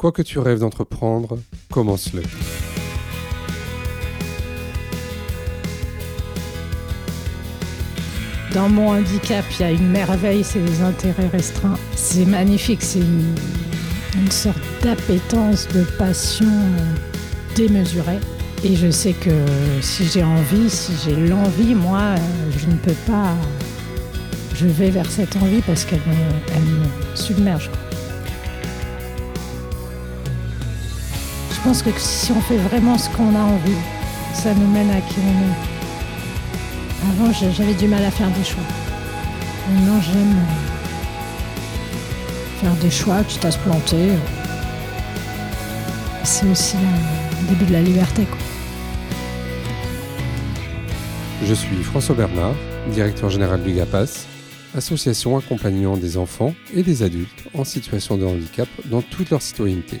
Quoi que tu rêves d'entreprendre, commence-le. Dans mon handicap, il y a une merveille, c'est les intérêts restreints. C'est magnifique, c'est une, sorte d'appétence, de passion démesurée. Et je sais que si j'ai envie, si j'ai l'envie, moi, je ne peux pas. Je vais vers cette envie parce qu'elle me, elle me submerge. Je pense que si on fait vraiment ce qu'on a envie, ça nous mène à qui on est. Avant, j'avais du mal à faire des choix. Maintenant, j'aime faire des choix, quitte à se planter. C'est aussi le début de la liberté. Je suis François Bernard, directeur général du GAPAS, association accompagnant des enfants et des adultes en situation de handicap dans toute leur citoyenneté.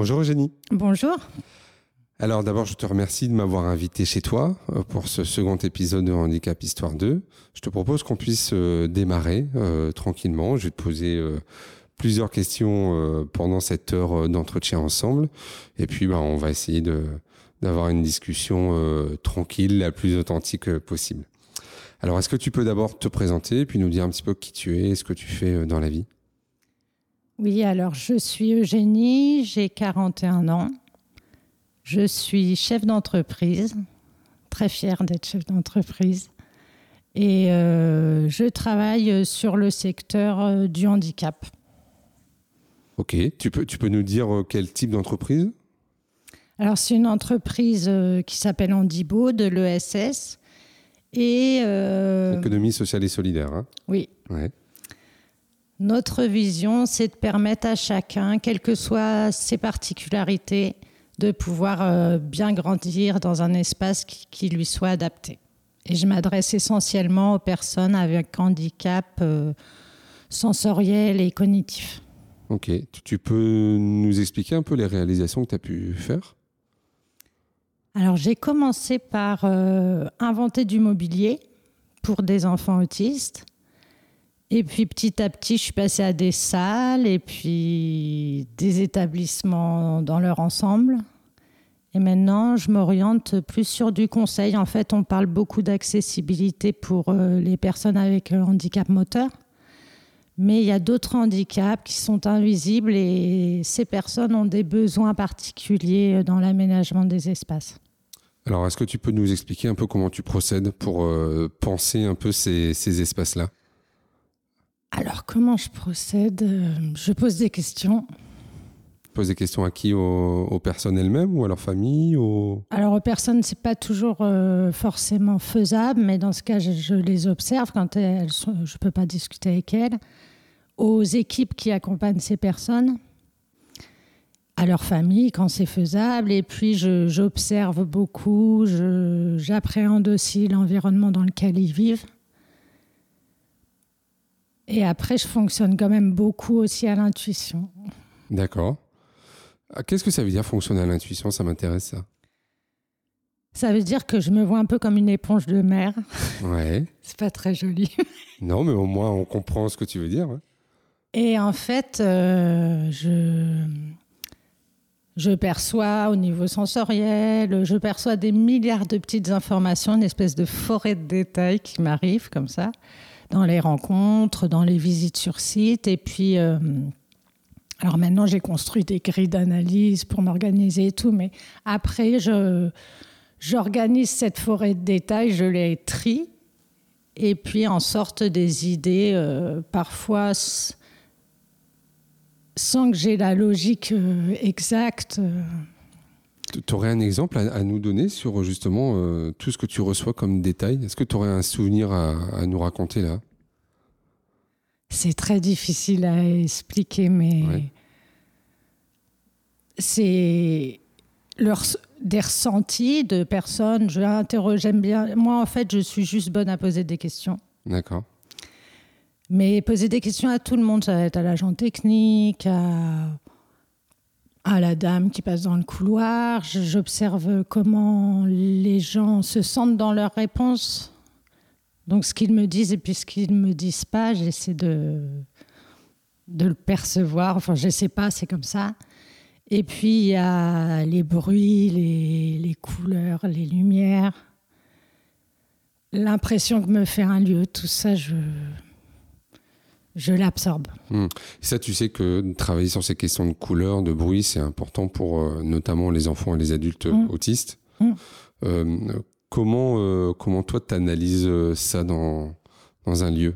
Bonjour Eugénie. Bonjour. Alors d'abord, je te remercie de m'avoir invité chez toi euh, pour ce second épisode de Handicap Histoire 2. Je te propose qu'on puisse euh, démarrer euh, tranquillement. Je vais te poser euh, plusieurs questions euh, pendant cette heure d'entretien ensemble. Et puis, bah, on va essayer de, d'avoir une discussion tranquille, la plus authentique possible. Alors, est-ce que tu peux d'abord te présenter, puis nous dire un petit peu qui tu es et ce que tu fais dans la vie? Oui, alors je suis Eugénie, j'ai 41 ans. Je suis chef d'entreprise, très fière d'être chef d'entreprise. Et euh, je travaille sur le secteur euh, du handicap. Ok, tu peux, tu peux nous dire euh, quel type d'entreprise? Alors, c'est une entreprise qui s'appelle Handibo de l'ESS. Et euh, Économie sociale et solidaire. Hein? Oui, ouais. Notre vision, c'est de permettre à chacun, quelles que soient ses particularités, de pouvoir euh, bien grandir dans un espace qui, lui soit adapté. Et je m'adresse essentiellement aux personnes avec handicap euh, sensoriel et cognitif. Ok, tu, tu peux nous expliquer un peu les réalisations que tu as pu faire? Alors j'ai commencé par euh, inventer du mobilier pour des enfants autistes. Et puis petit à petit, je suis passée à des salles et puis des établissements dans leur ensemble. Et maintenant, je m'oriente plus sur du conseil. En fait, on parle beaucoup d'accessibilité pour euh, les personnes avec un handicap moteur. Mais il y a d'autres handicaps qui sont invisibles et ces personnes ont des besoins particuliers dans l'aménagement des espaces. Alors, est-ce que tu peux nous expliquer un peu comment tu procèdes pour euh, penser un peu ces, ces espaces-là? Alors, comment je procède Euh, Je pose des questions. Pose des questions à qui? Aux, aux personnes elles-mêmes ou à leur famille? Aux... Alors, aux personnes, c'est pas toujours euh, forcément faisable, mais dans ce cas, je, je les observe quand elles sont, je peux pas discuter avec elles. Aux équipes qui accompagnent ces personnes, à leur famille quand c'est faisable, et puis j'observe beaucoup, j'appréhende aussi l'environnement dans lequel ils vivent. Et après, je fonctionne quand même beaucoup aussi à l'intuition. D'accord. Ah, Qu'est-ce que ça veut dire fonctionner à l'intuition? Ça m'intéresse ça. Ça veut dire que je me vois un peu comme une éponge de mer. Ouais. C'est pas très joli. Non, mais au moins on comprend ce que tu veux dire. hein. Et en fait, euh, je, je perçois au niveau sensoriel, je perçois des milliards de petites informations, une espèce de forêt de détails qui m'arrive comme ça, dans les rencontres, dans les visites sur site. Et puis, euh, alors maintenant, j'ai construit des grilles d'analyse pour m'organiser et tout, mais après, je, j'organise cette forêt de détails, je les trie. Et puis en sortent des idées, euh, parfois sans que j'ai la logique euh, exacte. Tu aurais un exemple à, à nous donner sur justement euh, tout ce que tu reçois comme détail? Est-ce que tu aurais un souvenir à, à nous raconter là? C'est très difficile à expliquer, mais Ouais. c'est leur, des ressentis de personnes. Je interroge, j'aime bien. Moi, en fait, je suis juste bonne à poser des questions. D'accord. Mais poser des questions à tout le monde, ça va être à l'agent technique, à, à la dame qui passe dans le couloir. J'observe comment les gens se sentent dans leurs réponses. Donc, ce qu'ils me disent et puis ce qu'ils ne me disent pas, j'essaie de, de le percevoir. Enfin, je ne sais pas, c'est comme ça. Et puis, il y a les bruits, les, les couleurs, les lumières, l'impression que me fait un lieu, tout ça, je, je l'absorbe. Hmm. Ça, tu sais que travailler sur ces questions de couleurs, de bruit, c'est important pour euh, notamment les enfants et les adultes Hmm. autistes. Hmm. Euh, comment, euh, comment toi, tu analyses ça dans, dans un lieu?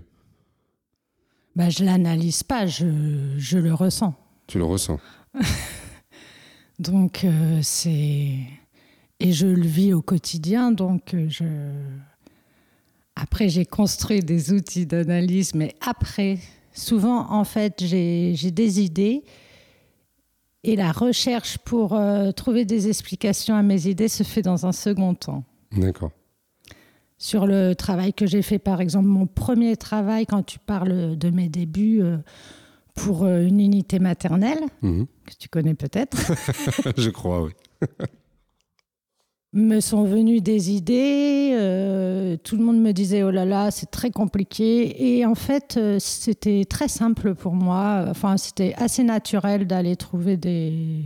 Bah, je l'analyse pas, je, je le ressens. Tu le ressens Donc, euh, c'est. Et je le vis au quotidien, donc euh, je. Après, j'ai construit des outils d'analyse, mais après, souvent, en fait, j'ai des idées et la recherche pour euh, trouver des explications à mes idées se fait dans un second temps. D'accord. Sur le travail que j'ai fait, par exemple, mon premier travail, quand tu parles de mes débuts euh, pour euh, une unité maternelle, Mhm. que tu connais peut-être, Je crois, oui. me sont venues des idées. euh, tout le monde me disait oh là là, c'est très compliqué. Et en fait, euh, c'était très simple pour moi. Enfin, c'était assez naturel d'aller trouver des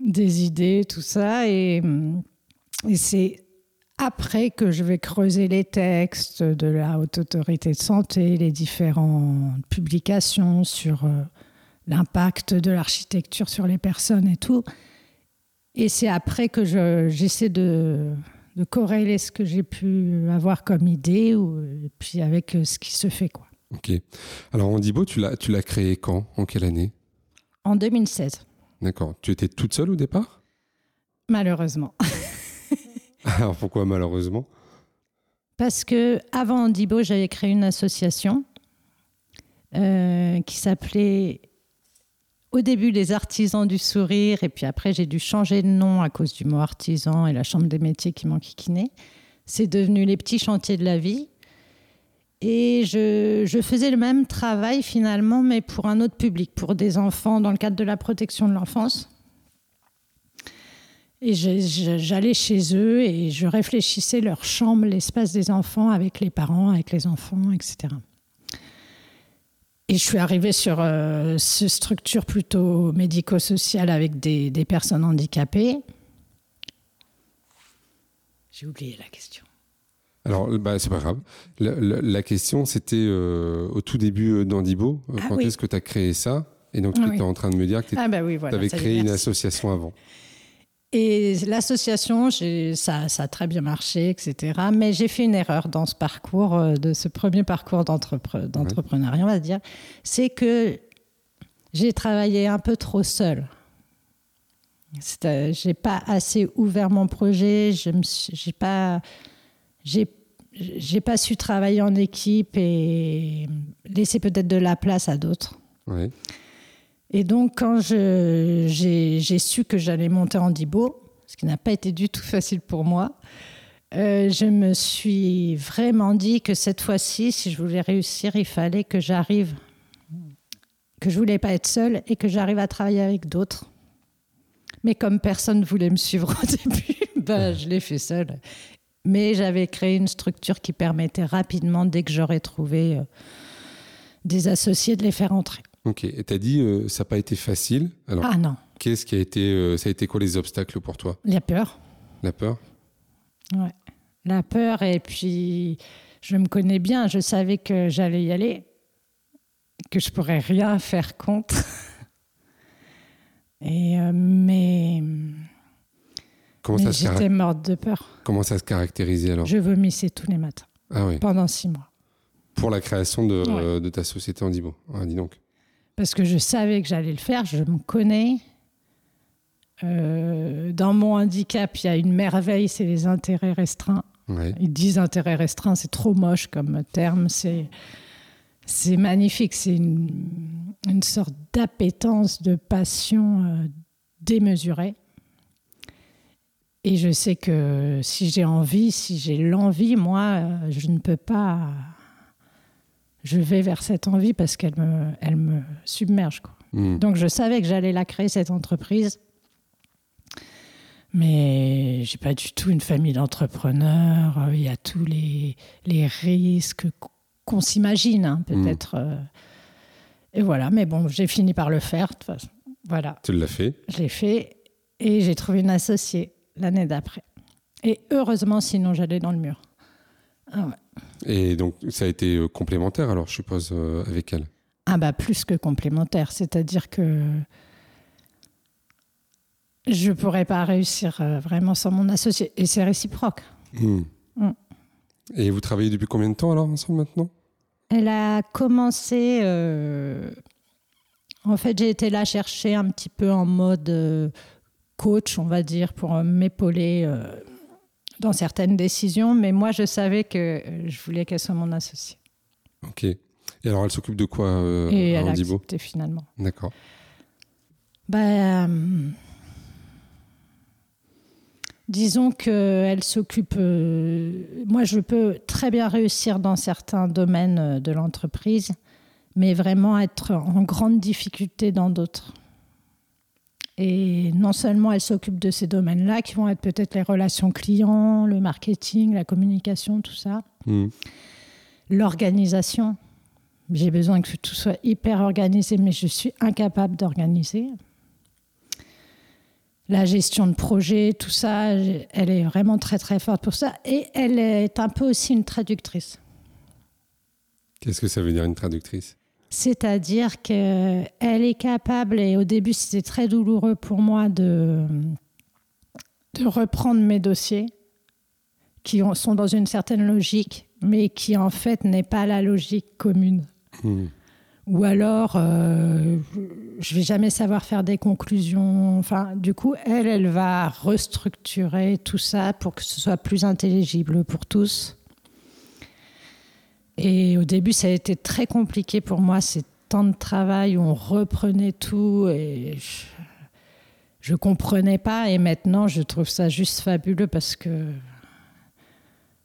des idées, tout ça. Et, c'est après que je vais creuser les textes de la Haute Autorité de Santé, les différentes publications sur euh, l'impact de l'architecture sur les personnes et tout. Et c'est après que je- j'essaie de, de corréler ce que j'ai pu avoir comme idée, ou, et puis avec euh, ce qui se fait. Quoi. Ok. Alors, Andibo, tu l'as, tu l'as créé quand? En quelle année? En 2016, D'accord. Tu étais toute seule au départ? Malheureusement. Alors, pourquoi malheureusement? Parce que avant Andibo, j'avais créé une association euh, qui s'appelait au début les artisans du sourire, et puis après j'ai dû changer de nom à cause du mot artisan et la chambre des métiers qui m'enquiquinait. C'est devenu les petits chantiers de la vie. Et je, je faisais le même travail finalement, mais pour un autre public, pour des enfants dans le cadre de la protection de l'enfance. Et j'allais chez eux et je réfléchissais leur chambre, l'espace des enfants avec les parents, avec les enfants, etc. Et je suis arrivée sur euh, ce structure plutôt médico-sociale avec des, des personnes handicapées. J'ai oublié la question. Alors, bah, c'est pas grave. La, la- la question, c'était euh, au tout début euh, d'Andibo. euh, Ah quand oui. est-ce que tu as créé ça? Et donc, Ah tu oui. étais en train de me dire que tu Ah bah oui, voilà. avais créé une association avant. Et l'association, ça, ça a très bien marché, etc. Mais j'ai fait une erreur dans ce parcours, euh, de ce premier parcours d'entrepre- d'entrepreneuriat, on va dire. C'est que j'ai travaillé un peu trop seule. Euh, J'ai pas assez ouvert mon projet. Je j'ai pas, j'ai, pas su travailler en équipe et laisser peut-être de la place à d'autres. Ouais. Et donc, quand j'ai su que j'allais monter en Dibo, ce qui n'a pas été du tout facile pour moi, euh, je me suis vraiment dit que cette fois-ci, si je voulais réussir, il fallait que j'arrive, que je voulais pas être seule et que j'arrive à travailler avec d'autres. Mais comme personne ne voulait me suivre au début, ben, je l'ai fait seule. Mais j'avais créé une structure qui permettait rapidement, dès que j'aurais trouvé euh, des associés, de les faire entrer. Ok. Et tu as dit, euh, ça n'a pas été facile. Alors, Ah non, qu'est-ce qui a été, euh, ça a été quoi les obstacles pour toi? La peur. La peur? Ouais. La peur, et puis je me connais bien, je savais que j'allais y aller, que je pourrais rien faire contre. Et euh, mais, comment mais ça, j'étais morte de peur. comment ça se caractérisait alors? Je vomissais tous les matins Ah oui. pendant six mois. Pour la création de, Ouais. euh, de ta société Andibo. Ah, dis donc. Parce que je savais que j'allais le faire, je me connais. Euh, dans mon handicap, il y a une merveille, c'est les intérêts restreints. Ouais. Ils disent intérêt restreint, c'est trop moche comme terme. C'est c'est magnifique. C'est une, une, sorte d'appétence, de passion euh, démesurée. Et je sais que si j'ai envie, si j'ai l'envie, moi, euh, je ne peux pas. Je vais vers cette envie parce qu'elle me, elle me submerge. Quoi. Hmm. Donc je savais que j'allais la créer, cette entreprise. Mais j'ai pas du tout une famille d'entrepreneurs. Il y a tous les, les risques qu'on s'imagine, hein, hmm. peut-être. Euh. Et voilà, mais bon, j'ai fini par le faire. Voilà. Tu l'as fait Je l'ai fait et j'ai trouvé une associée l'année d'après. Et heureusement, sinon j'allais dans le mur. Ah et donc ça a été euh, complémentaire alors, je suppose, euh, avec elle Ah bah plus que complémentaire, c'est-à-dire que je ne pourrais pas réussir euh, vraiment sans mon associé. Et c'est réciproque. Hmm. Hmm. Et vous travaillez depuis combien de temps alors ensemble maintenant? Elle a commencé... En fait, j'ai été là chercher un petit peu en mode coach, on va dire, pour m'épauler dans certaines décisions. Mais moi, je savais que euh, je voulais qu'elle soit mon associée. Ok. Et alors, elle s'occupe de quoi euh, Et elle a accepté finalement. D'accord. Bah, disons qu'elle s'occupe. moi, je peux très bien réussir dans certains domaines de l'entreprise, mais vraiment être en grande difficulté dans d'autres. Et non seulement elle s'occupe de ces domaines-là, qui vont être peut-être les relations clients, le marketing, la communication, tout ça. Hmm. L'organisation. J'ai besoin que tout soit hyper organisé, mais je suis incapable d'organiser. La gestion de projet, tout ça, elle est vraiment très très forte pour ça. Et elle est un peu aussi une traductrice. Qu'est-ce que ça veut dire une traductrice? C'est-à-dire qu'elle est capable, et au début c'était très douloureux pour moi de, de reprendre mes dossiers qui sont dans une certaine logique, mais qui en fait n'est pas la logique commune. Hmm. Ou alors, euh, je vais jamais savoir faire des conclusions. Enfin, du coup, elle, elle va restructurer tout ça pour que ce soit plus intelligible pour tous. Et au début, ça a été très compliqué pour moi, ces temps de travail où on reprenait tout et je, ne comprenais pas. Et maintenant, je trouve ça juste fabuleux parce que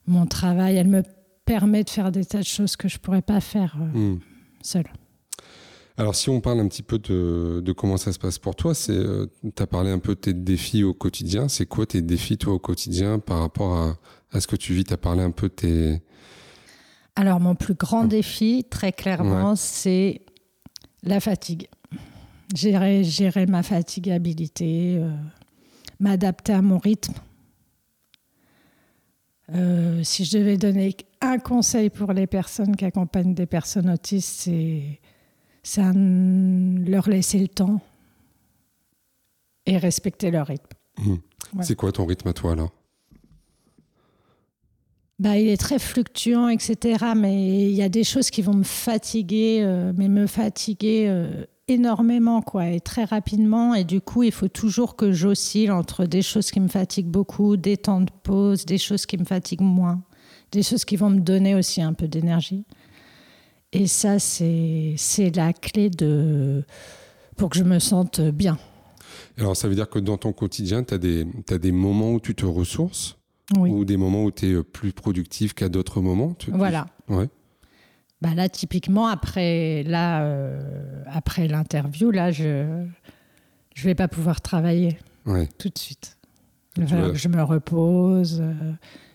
mon travail, elle me permet de faire des tas de choses que je pourrais pas faire euh, hmm. seule. Alors, si on parle un petit peu de, comment ça se passe pour toi, c'est, euh, tu as parlé un peu de tes défis au quotidien. C'est quoi tes défis, toi, au quotidien, par rapport à, à ce que tu vis? Tu as parlé un peu de tes, alors, mon plus grand défi, très clairement, c'est la fatigue. Gérer, gérer ma fatigabilité, euh, m'adapter à mon rythme. Euh, si je devais donner un conseil pour les personnes qui accompagnent des personnes autistes, c'est, leur laisser le temps et respecter leur rythme. Mmh. C'est quoi ton rythme à toi alors? Bah, il est très fluctuant, etc. Mais il y a des choses qui vont me fatiguer, euh, mais me fatiguer euh, énormément, quoi, et très rapidement. Et du coup, il faut toujours que j'oscille entre des choses qui me fatiguent beaucoup, des temps de pause, des choses qui me fatiguent moins, des choses qui vont me donner aussi un peu d'énergie. Et ça, c'est la clé de, pour que je me sente bien. Alors, ça veut dire que dans ton quotidien, tu as, as des moments où tu te ressources? Ou des moments où tu es euh, plus productif qu'à d'autres moments Voilà. Ouais. Bah là, typiquement, après là, euh, après l'interview, là, je je vais pas pouvoir travailler tout de suite. Je me repose, euh,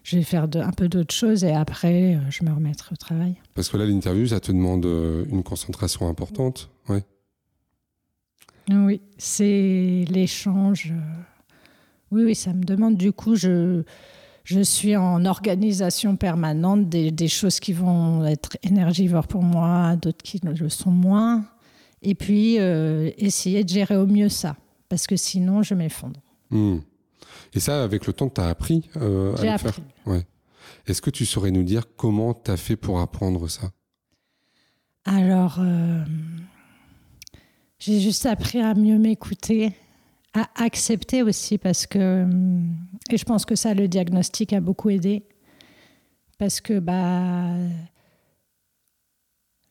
je vais faire de, un peu d'autres choses et après, je me remettrai au travail. Parce que là, l'interview, ça te demande une concentration importante. Ouais. Oui, c'est l'échange. Oui, oui, ça me demande du coup, je je suis en organisation permanente des, choses qui vont être énergivores pour moi, d'autres qui le sont moins. Et puis, euh, essayer de gérer au mieux ça, parce que sinon, je m'effondre. Hmm. Et ça, avec le temps, tu as appris euh, à le appris. faire ouais. Est-ce que tu saurais nous dire comment tu as fait pour apprendre ça? Alors, euh, j'ai juste appris à mieux m'écouter, à accepter aussi parce que et je pense que ça le diagnostic a beaucoup aidé parce que bah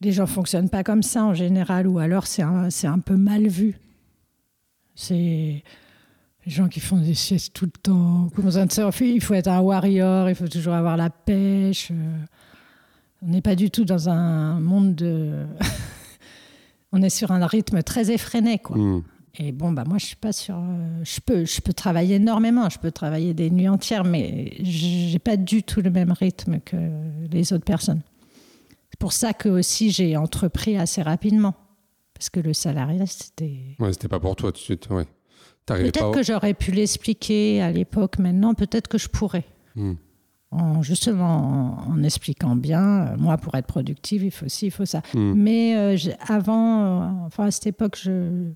les gens fonctionnent pas comme ça en général, ou alors c'est un, un peu mal vu. C'est les gens qui font des siestes tout le temps. Comment ça, il faut être un warrior, il faut toujours avoir la pêche. On n'est pas du tout dans un monde de. On est sur un rythme très effréné, quoi. Hmm. Et bon, bah moi, je suis pas sur. euh, Je peux, je peux travailler énormément, je peux travailler des nuits entières, mais j'ai pas du tout le même rythme que les autres personnes. C'est pour ça que aussi j'ai entrepris assez rapidement, parce que le salariat, c'était. Ouais, c'était pas pour toi tout de suite. Ouais. Peut-être que j'aurais pu l'expliquer à l'époque. Maintenant, peut-être que je pourrais. Hmm. En, justement, en, en expliquant bien, euh, moi, pour être productive, il faut ci, il faut ça. Hmm. Mais euh, avant, euh, enfin à cette époque, je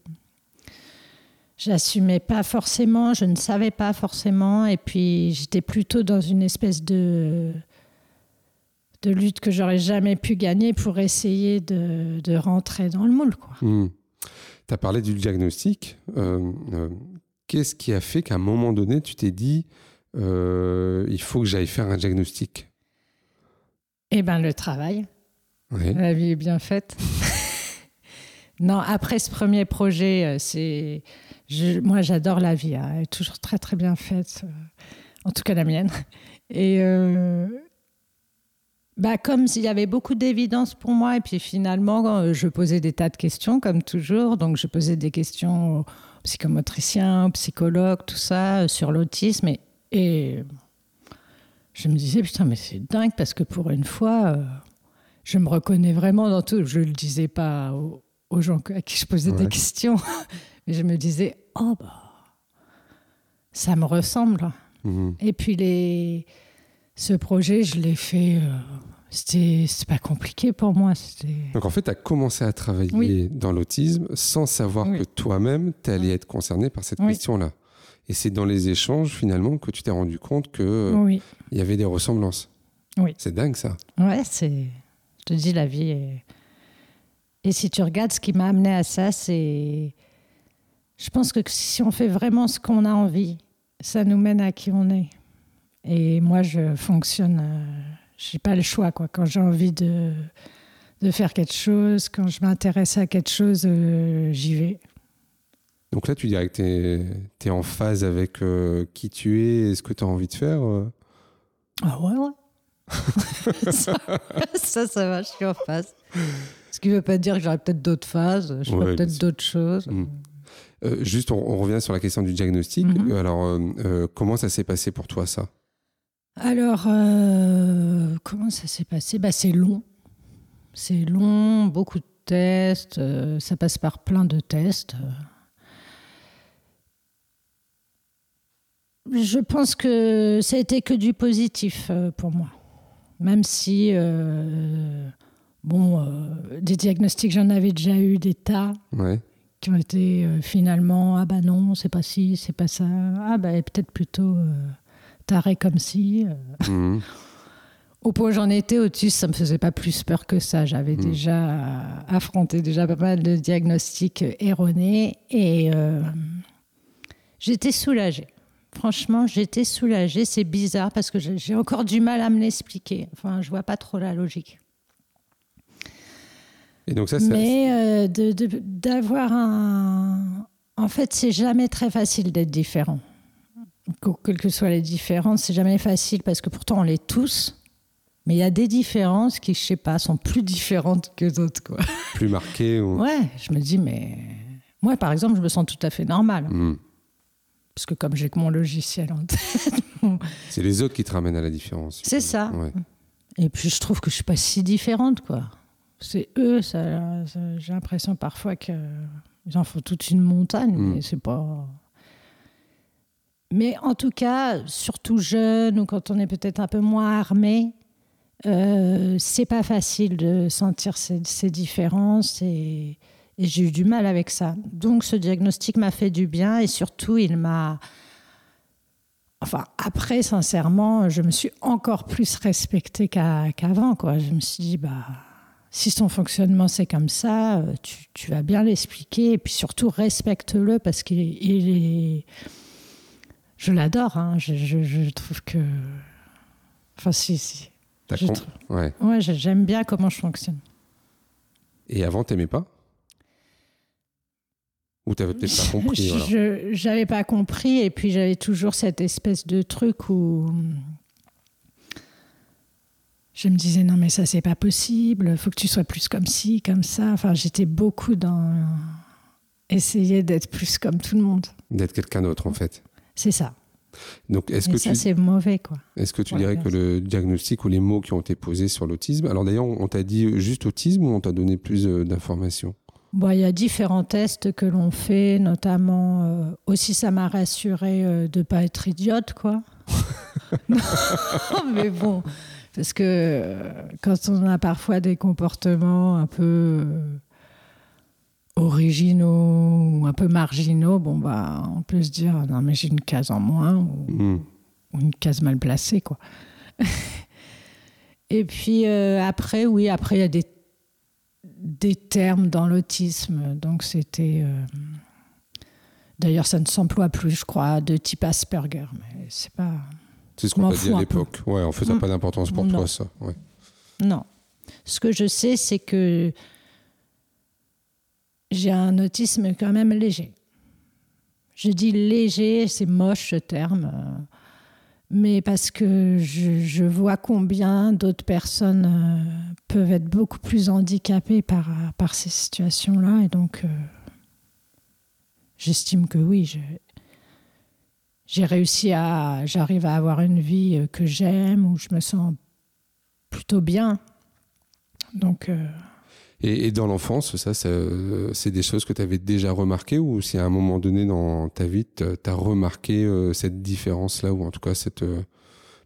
j'assumais pas forcément, je ne savais pas forcément, et puis j'étais plutôt dans une espèce de de lutte que j'aurais jamais pu gagner pour essayer de, de rentrer dans le moule, quoi. Hmm. Tu as parlé du diagnostic. Euh, euh, Qu'est-ce qui a fait qu'à un moment donné, tu t'es dit euh, il faut que j'aille faire un diagnostic? Eh ben le travail, Ouais. la vie est bien faite. non, après ce premier projet, euh, c'est moi j'adore la vie, hein, elle est toujours très très bien faite, euh, en tout cas la mienne. Et euh, bah, comme s'il y avait beaucoup d'évidence pour moi, et puis finalement, je posais des tas de questions, comme toujours. Donc, je posais des questions aux psychomotriciens, aux psychologues, tout ça, sur l'autisme. Et, je me disais, putain, mais c'est dingue, parce que pour une fois, je me reconnais vraiment dans tout. Je le disais pas aux, aux gens à qui je posais Ouais. des questions, mais je me disais, oh, bah, ça me ressemble. Mhm. Et puis les... ce projet, je l'ai fait. euh, C'était pas compliqué pour moi. Donc en fait, tu as commencé à travailler Oui. dans l'autisme sans savoir Oui. que toi-même, tu allais être concerné par cette Oui. question-là. Et c'est dans les échanges, finalement, que tu t'es rendu compte qu'il y avait des ressemblances. Oui. C'est dingue, ça. Ouais, c'est. Je te dis, la vie est. Et si tu regardes ce qui m'a amené à ça, c'est. Je pense que si on fait vraiment ce qu'on a envie, ça nous mène à qui on est. Et moi, je fonctionne. euh, j'ai pas le choix, quoi. Quand j'ai envie de, de faire quelque chose, quand je m'intéresse à quelque chose, euh, j'y vais. Donc là, tu dirais que tu es, en phase avec euh, qui tu es et ce que tu as envie de faire Ah ouais, ouais. ça, ça, ça va, je suis en phase. Ce qui ne veut pas dire que j'aurai peut-être d'autres phases, je ferai Ouais, peut-être d'autres choses. Mm. Euh, Juste, on, on revient sur la question du diagnostic. Mhm. Euh, Alors, euh, euh, comment ça s'est passé pour toi, ça? Alors, comment ça s'est passé? Bah, C'est long. C'est long, beaucoup de tests, ça passe par plein de tests. Je pense que ça a été que du positif pour moi. Même si, bon, euh, des diagnostics, j'en avais déjà eu des tas Ouais. qui ont été euh, finalement, ah bah non, c'est pas ci, c'est pas ça, ah bah peut-être plutôt euh, taré comme ci. euh. Mhm. Au point où j'en étais, autiste, ça me faisait pas plus peur que ça. J'avais Mm. déjà affronté déjà pas mal de diagnostics erronés et euh, j'étais soulagée. Franchement, j'étais soulagée. C'est bizarre parce que j'ai j'ai encore du mal à me l'expliquer. Enfin, je vois pas trop la logique. Et donc, ça, c'est. Mais euh, d'avoir un... En fait, c'est jamais très facile d'être différent. Que- Quelles que soient les différences, c'est jamais facile parce que pourtant on l'est tous. Mais il y a des différences qui, je sais pas, sont plus différentes que d'autres. Quoi. plus marqué ou... Ouais, je me dis, mais moi, par exemple, je me sens tout à fait normale. Mhm. Parce que comme j'ai que mon logiciel en tête. C'est les autres qui te ramènent à la différence. C'est ça. Ouais. Et puis je trouve que je suis pas si différente, quoi. C'est eux, ça, ça- j'ai l'impression parfois qu'ils en font toute une montagne, Mm. mais c'est pas. Mais en tout cas, surtout jeune ou quand on est peut-être un peu moins armé, euh, c'est pas facile de sentir ces, ces différences et, et j'ai eu du mal avec ça. Donc ce diagnostic m'a fait du bien et surtout il m'a Enfin, après, sincèrement, je me suis encore plus respectée qu'à- qu'avant. quoi. Je me suis dit, bah, si son fonctionnement c'est comme ça, euh, tu, tu vas bien l'expliquer. Et puis surtout, respecte-le parce qu'il est. il est- Je l'adore. hein. Je, je- je trouve que. Enfin, si, si. T'as Je trouve- ouais. Ouais, j'aime bien comment je fonctionne. Et avant, t'aimais pas? Ou t'avais peut-être pas compris j'avais pas compris et puis j'avais toujours cette espèce de truc où je me disais non mais ça c'est pas possible, faut que tu sois plus comme ci, comme ça. Enfin, j'étais beaucoup dans essayer d'être plus comme tout le monde. D'être quelqu'un d'autre en fait. C'est ça. Donc, est-ce que ça tu, c'est mauvais quoi. est-ce que tu Ouais, dirais que le diagnostic ou les mots qui ont été posés sur l'autisme, alors d'ailleurs, on t'a dit juste autisme ou on t'a donné plus euh, d'informations? Bon, il y a différents tests que l'on fait, notamment euh, aussi ça m'a rassuré euh, de pas être idiote quoi. non, mais bon, parce que euh, quand on a parfois des comportements un peu euh, originaux ou un peu marginaux, bon bah on peut se dire non mais j'ai une case en moins ou, Hmm. ou une case mal placée quoi. Et puis euh, après, oui, après il y a des, des termes dans l'autisme. Donc c'était. euh, D'ailleurs, ça ne s'emploie plus, je crois, de type Asperger. Mais c'est pas. C'est ce qu'on t'a dit à l'époque. Ouais, en fait, ça n'a Mm. pas d'importance pour Non. toi, ça. Ouais. Non. Ce que je sais, c'est que j'ai un autisme quand même léger. Je dis léger, c'est moche ce terme, euh, mais parce que je, je vois combien d'autres personnes euh, peuvent être beaucoup plus handicapées par, par ces situations-là. Et donc, euh, j'estime que oui, j'ai réussi à. J'arrive à avoir une vie euh, que j'aime, où je me sens plutôt bien. Donc, euh, Et, et dans l'enfance, ça, ça, euh, c'est des choses que tu avais déjà remarquées ou si à un moment donné dans ta vie, tu as remarqué euh, cette différence-là ou en tout cas cette euh,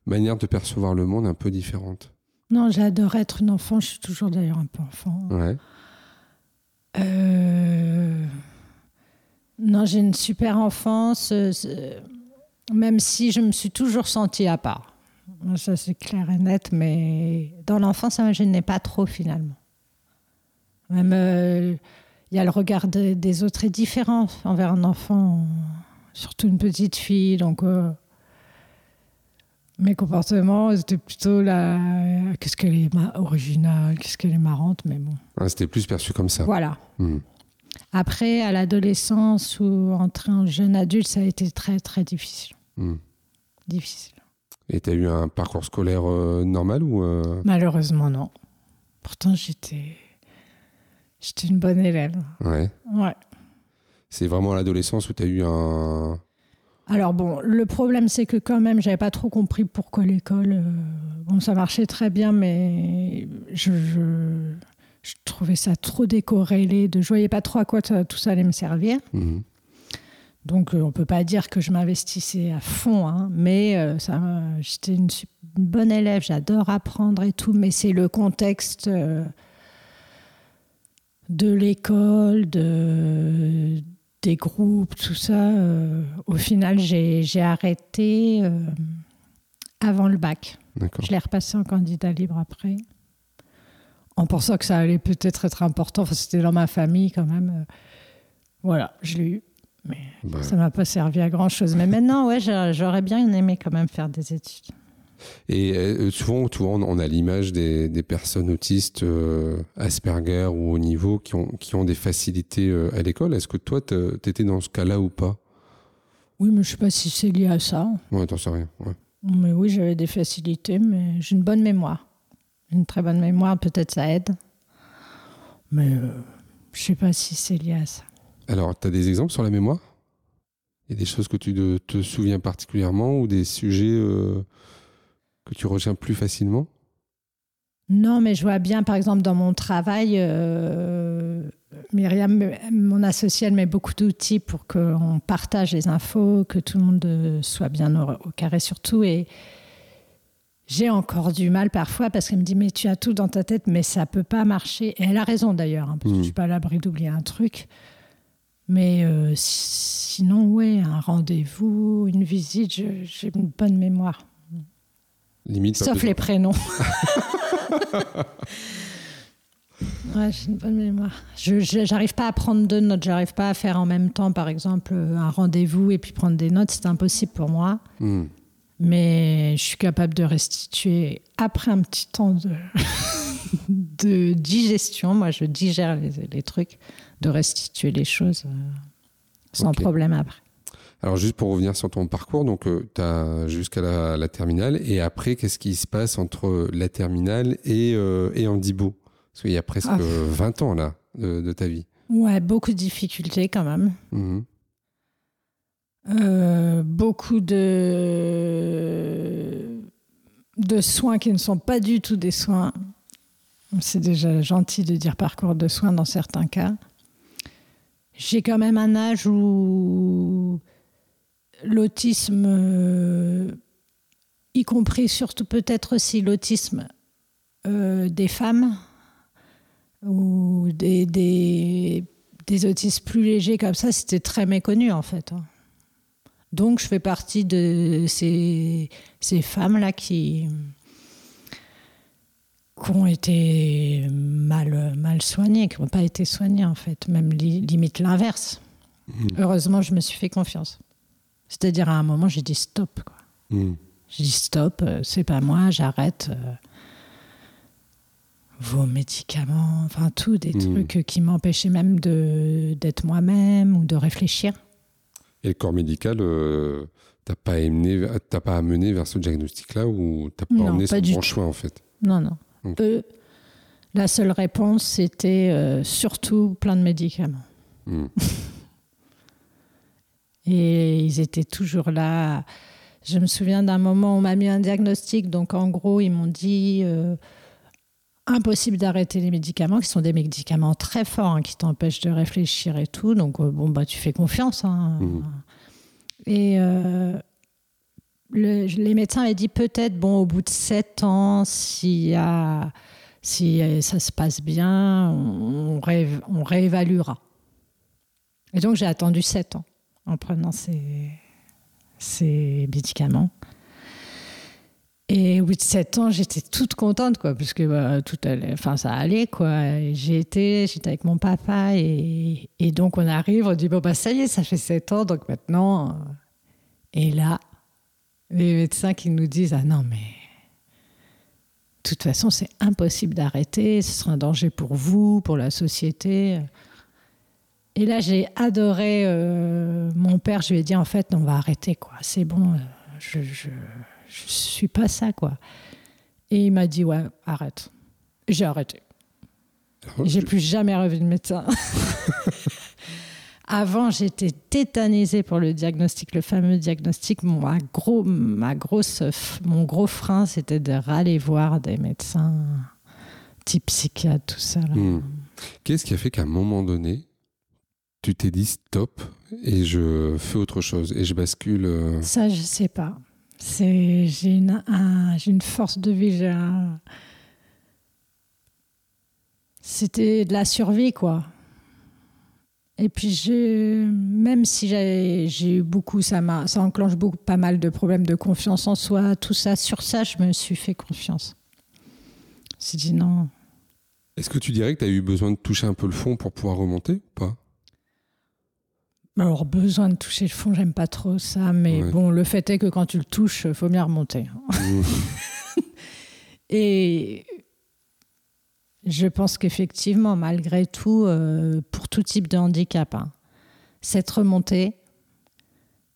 manière de percevoir le monde un peu différente? Non, j'adore être une enfant. Je suis toujours d'ailleurs un peu enfant. Ouais. Non, j'ai une super enfance, même si je me suis toujours sentie à part. Ça, c'est clair et net, mais dans l'enfance, ça ne gênait pas trop finalement. Même, euh, il y a le regard de- des autres est différent envers un enfant, surtout une petite fille. Donc, euh, mes comportements, c'était plutôt la. Qu'est-ce qu'elle est originale, qu'est-ce qu'elle est marrante, mais bon. Ah, C'était plus perçu comme ça. Voilà. Hmm. Après, à l'adolescence ou entrer en jeune adulte, ça a été très, très difficile. Hmm. Difficile. Et tu as eu un parcours scolaire euh, normal ou euh, Malheureusement, non. Pourtant, j'étais. J'étais une bonne élève. ouais. Ouais. C'est vraiment à l'adolescence où tu as eu un. Alors bon, le problème c'est que quand même, j'avais pas trop compris pourquoi l'école. euh, bon, ça marchait très bien, mais je, je, je trouvais ça trop décorrélé. De, je voyais pas trop à quoi tout ça allait me servir. Mhm. Donc euh, on peut pas dire que je m'investissais à fond, hein, mais euh, ça, j'étais une, bonne élève. J'adore apprendre et tout, mais c'est le contexte. euh, de l'école, de, des groupes, tout ça. euh, au final, j'ai j'ai arrêté euh, avant le bac. D'accord. Je l'ai repassé en candidat libre après, en pensant que ça allait peut-être être important. Enfin, c'était dans ma famille quand même. Voilà, je l'ai eu. Mais Bah, ça m'a pas servi à grand chose. Mais maintenant, ouais, j'a- j'aurais bien aimé quand même faire des études. Et euh, souvent, souvent, on a l'image des, des personnes autistes euh, Asperger ou au niveau qui ont, qui ont des facilités euh, à l'école. Est-ce que toi, tu étais dans ce cas-là ou pas? Oui, mais je sais pas si c'est lié à ça. Ouais, t'en sais rien. ouais. Mais oui, j'avais des facilités, mais j'ai une bonne mémoire. Une très bonne mémoire, peut-être ça aide. Mais euh, je sais pas si c'est lié à ça. Alors, tu as des exemples sur la mémoire? Il y a des choses que tu te, te souviens particulièrement ou des sujets euh, que tu retiens plus facilement? Non, mais je vois bien, par exemple, dans mon travail, euh, Myriam, mon associée, elle met beaucoup d'outils pour qu'on partage les infos, que tout le monde euh, soit bien au, au carré sur tout. Et j'ai encore du mal parfois parce qu'elle me dit, mais tu as tout dans ta tête, mais ça peut pas marcher. Et elle a raison d'ailleurs, hein, parce que je suis pas à l'abri d'oublier un truc. Mais euh, si- sinon, ouais, un rendez-vous, une visite, j'ai une bonne mémoire. Limite, Sauf les prénoms. ouais, j'ai une bonne mémoire. Je j'arrive pas à prendre deux notes. J'arrive pas à faire en même temps, par exemple, un rendez-vous et puis prendre des notes. C'est impossible pour moi. Hmm. Mais je suis capable de restituer après un petit temps de, de digestion. Moi, je digère les, trucs, de restituer les choses euh, sans problème après. Alors juste pour revenir sur ton parcours, donc euh, tu as jusqu'à la, terminale et après qu'est-ce qui se passe entre la terminale et, euh, et Andibo? Parce qu'il y a presque 20 ah. ans là de, ta vie. Ouais, beaucoup de difficultés quand même. Mmh. Euh, beaucoup de de soins qui ne sont pas du tout des soins. C'est déjà gentil de dire parcours de soins dans certains cas. J'ai quand même un âge où l'autisme, y compris surtout peut-être aussi l'autisme euh, des femmes ou des, des, des, autistes plus légers comme ça, c'était très méconnu en fait. Hein. Donc je fais partie de ces, ces femmes-là qui, qui ont été mal, mal soignées, qui n'ont pas été soignées en fait, même limite l'inverse. Mmh. Heureusement, je me suis fait confiance. C'est-à-dire à un moment, j'ai dit stop. Quoi. Hmm. J'ai dit stop, euh, c'est pas moi, j'arrête euh, vos médicaments, enfin tout, des hmm. trucs qui m'empêchaient même d'être moi-même ou de réfléchir. Et le corps médical, euh, t'as pas, amené, pas amené vers ce diagnostic-là ou t'as pas non, emmené son bon choix en fait? Non, non. La seule réponse, c'était surtout plein de médicaments. Hmm. Et ils étaient toujours là. Je me souviens d'un moment où on m'a mis un diagnostic. Donc, en gros, ils m'ont dit euh, impossible d'arrêter les médicaments, qui sont des médicaments très forts, hein, qui t'empêchent de réfléchir et tout. Donc, euh, bon, bah, tu fais confiance. Hein. Mmh. Et euh, les médecins avaient dit peut-être, bon, au bout de sept ans, si ça se passe bien, on, réévaluera. Et donc, j'ai attendu sept ans en prenant ces, médicaments. Et au bout de sept ans, j'étais toute contente, quoi, parce que bah, tout allait, enfin, ça allait, quoi. J'étais avec mon papa, et, donc on arrive, on dit bon bah ça y est, ça fait sept ans, donc maintenant. Euh, et là, les médecins qui nous disent ah non mais, de toute façon c'est impossible d'arrêter, ce sera un danger pour vous, pour la société. Et là, j'ai adoré euh, mon père. Je lui ai dit, en fait, on va arrêter, quoi. C'est bon, euh, je, je, suis pas ça, quoi. Et il m'a dit, ouais, arrête. J'ai arrêté. Oh, j'ai plus jamais revu de médecin. Avant, j'étais tétanisée pour le diagnostic, le fameux diagnostic. Mon, ma gros, ma grosse, mon gros frein, c'était de râler voir des médecins, type psychiatre, tout ça. Hmm. Qu'est-ce qui a fait qu'à un moment donné, tu t'es dit stop et je fais autre chose et je bascule euh, Ça, je sais pas. C'est j'ai une, une force de vie. C'était de la survie, quoi. Et puis, même si j'ai eu beaucoup, ça, ça enclenche beaucoup, pas mal de problèmes de confiance en soi, tout ça. Sur ça, je me suis fait confiance. Je me suis dit non. Est-ce que tu dirais que tu as eu besoin de toucher un peu le fond pour pouvoir remonter ou pas? Alors, besoin de toucher le fond, j'aime pas trop ça, mais bon, le fait est que quand tu le touches, il faut bien remonter. Mmh. Et je pense qu'effectivement, malgré tout, euh, pour tout type de handicap, hein, cette remontée,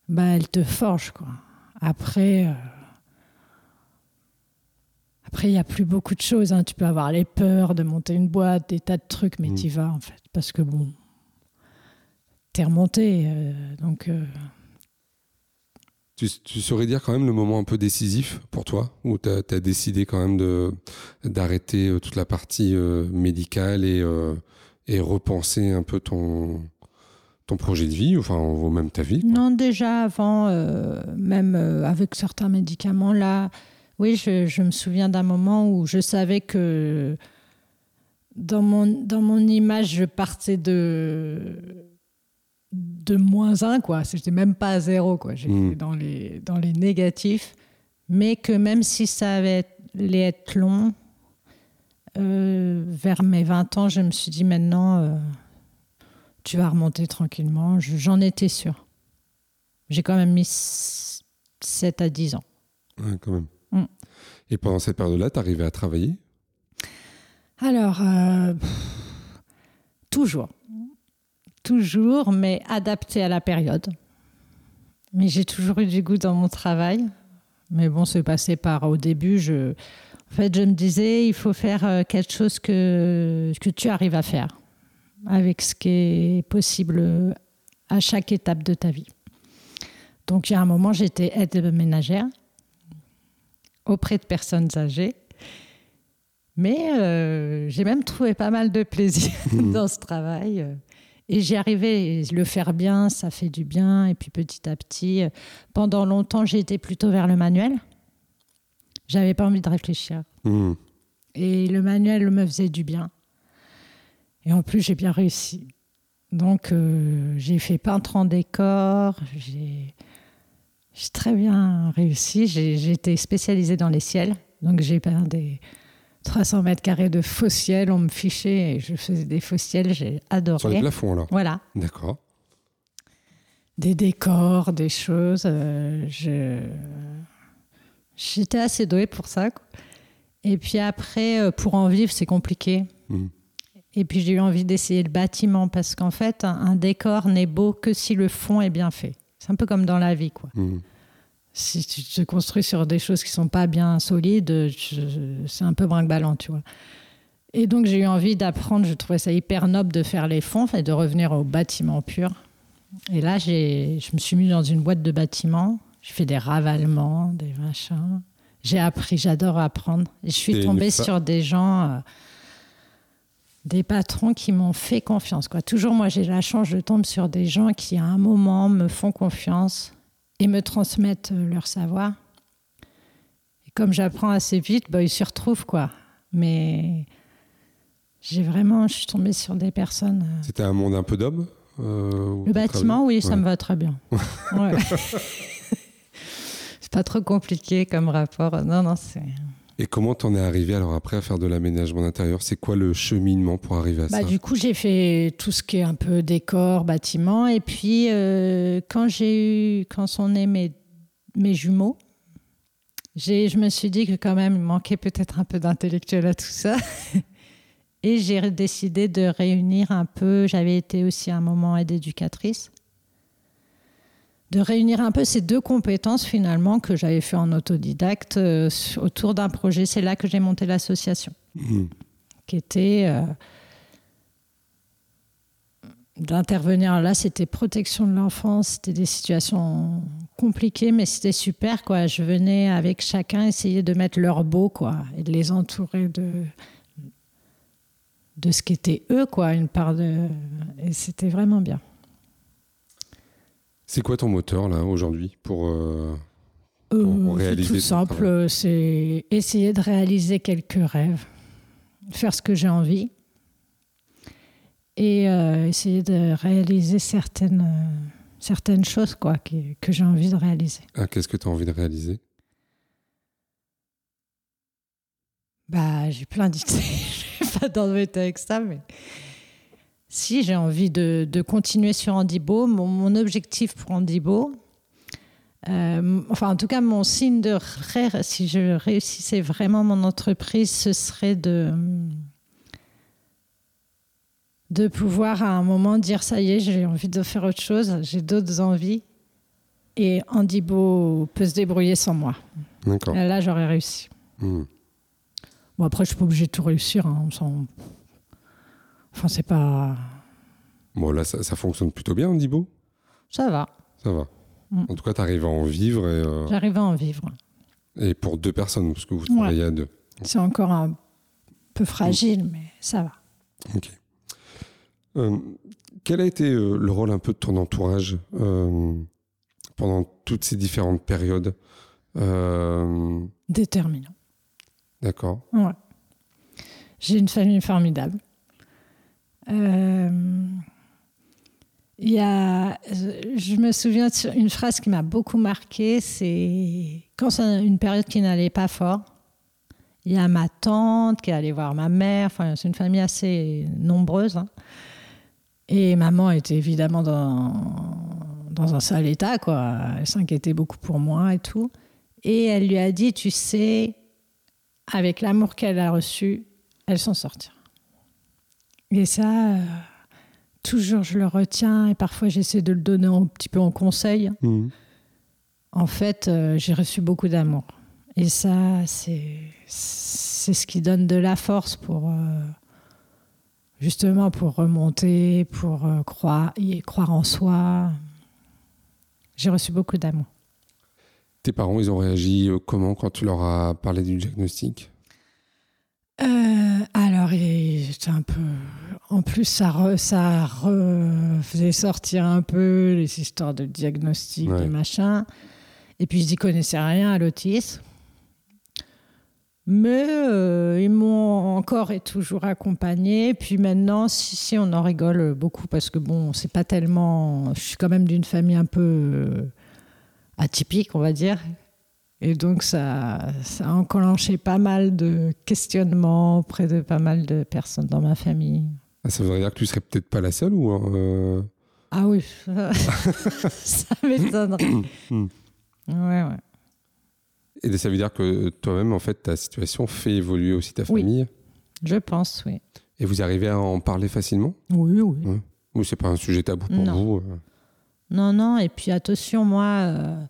bah, elle te forge. Quoi. Après, euh, après, il n'y a plus beaucoup de choses. Hein. Tu peux avoir les peurs de monter une boîte, des tas de trucs, mais mmh. tu y vas en fait. Parce que bon, t'es remonté. Euh, donc. Euh. Tu, saurais dire quand même le moment un peu décisif pour toi, où tu as, décidé quand même d'arrêter euh, toute la partie médicale et, et repenser un peu ton, ton projet de vie, enfin, ou même ta vie Non, déjà avant, même avec certains médicaments, là, oui, je, je me souviens d'un moment où je savais que dans mon, dans mon image, je partais de de moins 1, quoi. J'étais même pas à zéro, quoi. J'étais hmm. dans, les, dans les négatifs. Mais que même si ça allait être long, euh, vers mes 20 ans, je me suis dit maintenant, euh, tu vas remonter tranquillement. J'en étais sûre. J'ai quand même mis 7 à 10 ans. quand même. Hmm. Et pendant cette période-là, tu arrivais à travailler? Alors, euh, toujours. Toujours, mais adapté à la période. Mais j'ai toujours eu du goût dans mon travail. Mais bon, c'est passé par au début, je, en fait, je me disais, il faut faire euh, quelque chose que, que tu arrives à faire avec ce qui est possible à chaque étape de ta vie. Donc, il y a un moment, j'étais aide ménagère auprès de personnes âgées. Mais euh, j'ai même trouvé pas mal de plaisir mmh. dans ce travail. Et j'y arrivais, le faire bien, ça fait du bien. Et puis petit à petit, pendant longtemps, j'ai été plutôt vers le manuel. J'avais pas envie de réfléchir. Mmh. Et le manuel me faisait du bien. Et en plus, j'ai bien réussi. Donc, euh, j'ai fait peintre en décor. J'ai très bien réussi. J'ai été spécialisée dans les ciels. Donc, j'ai peint des 300 mètres carrés de faux ciels. On me fichait et je faisais des faux ciels. J'ai adoré. Sur les plafonds, là Voilà. D'accord. Des décors, des choses. Euh, j'étais assez douée pour ça. Et puis après, euh, pour en vivre, c'est compliqué. Mmh. Et puis j'ai eu envie d'essayer le bâtiment parce qu'en fait, un, décor n'est beau que si le fond est bien fait. C'est un peu comme dans la vie, quoi. Mmh. Si tu te construis sur des choses qui sont pas bien solides, c'est un peu brinque-ballant, tu vois. Et donc j'ai eu envie d'apprendre, je trouvais ça hyper noble de faire les fonds et de revenir au bâtiment pur. Et là, je me suis mis dans une boîte de bâtiment. Je fais des ravalements, des machins. J'ai appris, j'adore apprendre. Et je suis tombée sur des gens... Euh, des patrons qui m'ont fait confiance. Quoi. Toujours, moi, j'ai la chance, je tombe sur des gens qui, à un moment, me font confiance et me transmettent euh, leur savoir. Et comme j'apprends assez vite, bah, ils se retrouvent, quoi. Mais j'ai vraiment, je suis tombée sur des personnes. Euh, C'était un monde un peu d'hommes euh, Le bâtiment, oui, ça me va très bien. c'est pas trop compliqué comme rapport. Non, non, c'est. Et comment t'en es arrivé alors après à faire de l'aménagement d'intérieur? C'est quoi le cheminement pour arriver à bah, ça? Du coup, j'ai fait tout ce qui est un peu décor, bâtiment. Et puis, euh, quand j'ai eu, quand sont nés mes, mes jumeaux, je me suis dit que quand même, il manquait peut-être un peu d'intellectuel à tout ça. et j'ai décidé de réunir un peu. J'avais été aussi à un moment aide éducatrice de réunir un peu ces deux compétences finalement que j'avais fait en autodidacte euh, autour d'un projet. C'est là que j'ai monté l'association, mmh. qui était euh, d'intervenir. Là, c'était protection de l'enfance, c'était des situations compliquées, mais c'était super. Quoi. Je venais avec chacun essayer de mettre leur beau quoi, et de les entourer de de ce qu'étaient eux, quoi, une part de. Et c'était vraiment bien. C'est quoi ton moteur là aujourd'hui pour, euh, euh, réaliser Tout simple, c'est essayer de réaliser quelques rêves, faire ce que j'ai envie et euh, essayer de réaliser certaines, certaines choses quoi, que, que j'ai envie de réaliser. Ah, Qu'est-ce que tu as envie de réaliser? Bah, J'ai plein d'idées. je vais pas t'embêter avec ça, mais si j'ai envie de, continuer sur Andibo, mon, objectif pour Andibo, euh, enfin en tout cas mon signe de rêve, si je réussissais vraiment mon entreprise, ce serait de de pouvoir à un moment dire ça y est, j'ai envie de faire autre chose, j'ai d'autres envies et Andibo peut se débrouiller sans moi. D'accord. Là j'aurais réussi. Hmm. Bon après je suis pas obligée de tout réussir, hein, Enfin, c'est pas. Bon, là, ça, fonctionne plutôt bien, Andibo Ça va. Ça va. Mm. En tout cas, tu arrives à en vivre. Euh, J'arrive à en vivre. Et pour deux personnes, parce que vous travaillez à deux. C'est encore un peu fragile, mais ça va. Ok. Euh, quel a été euh, le rôle un peu de ton entourage pendant toutes ces différentes périodes Déterminant. D'accord. Ouais. J'ai une famille formidable. Euh, y a, je me souviens d'une phrase qui m'a beaucoup marqué, c'est quand c'est une période qui n'allait pas fort, il y a ma tante qui est allée voir ma mère, enfin c'est une famille assez nombreuse, hein. et maman était évidemment dans, dans un sale état, quoi. Elle s'inquiétait beaucoup pour moi et tout, et elle lui a dit, tu sais, avec l'amour qu'elle a reçu, elle s'en sortira. Et ça, euh, toujours je le retiens et parfois j'essaie de le donner un petit peu en conseil. Mhm. En fait, euh, j'ai reçu beaucoup d'amour. Et ça, c'est c'est ce qui donne de la force pour euh, justement pour remonter, pour croire, y croire en soi. J'ai reçu beaucoup d'amour. Tes parents, ils ont réagi comment quand tu leur as parlé du diagnostic? Euh, alors, c'est un peu. En plus, ça, re- ça re- faisait sortir un peu les histoires de diagnostic, Ouais. de machin. Et puis, je n'y connaissais rien à l'autisme. Mais euh, ils m'ont encore et toujours accompagné. Puis maintenant, si, si, on en rigole beaucoup parce que bon, c'est pas tellement. Je suis quand même d'une famille un peu euh, atypique, on va dire. Et donc, ça, ça a enclenché pas mal de questionnements auprès de pas mal de personnes dans ma famille. Ah, Ça voudrait dire que tu serais peut-être pas la seule ou euh, Ah oui, ça, m'étonnerait. Hmm. ouais, ouais. Et ça veut dire que toi-même, en fait, ta situation fait évoluer aussi ta Oui. famille? Je pense, oui. Et vous arrivez à en parler facilement? Oui, oui. Ou c'est pas un sujet tabou pour Non. vous euh? Non, non, et puis attention, moi, euh,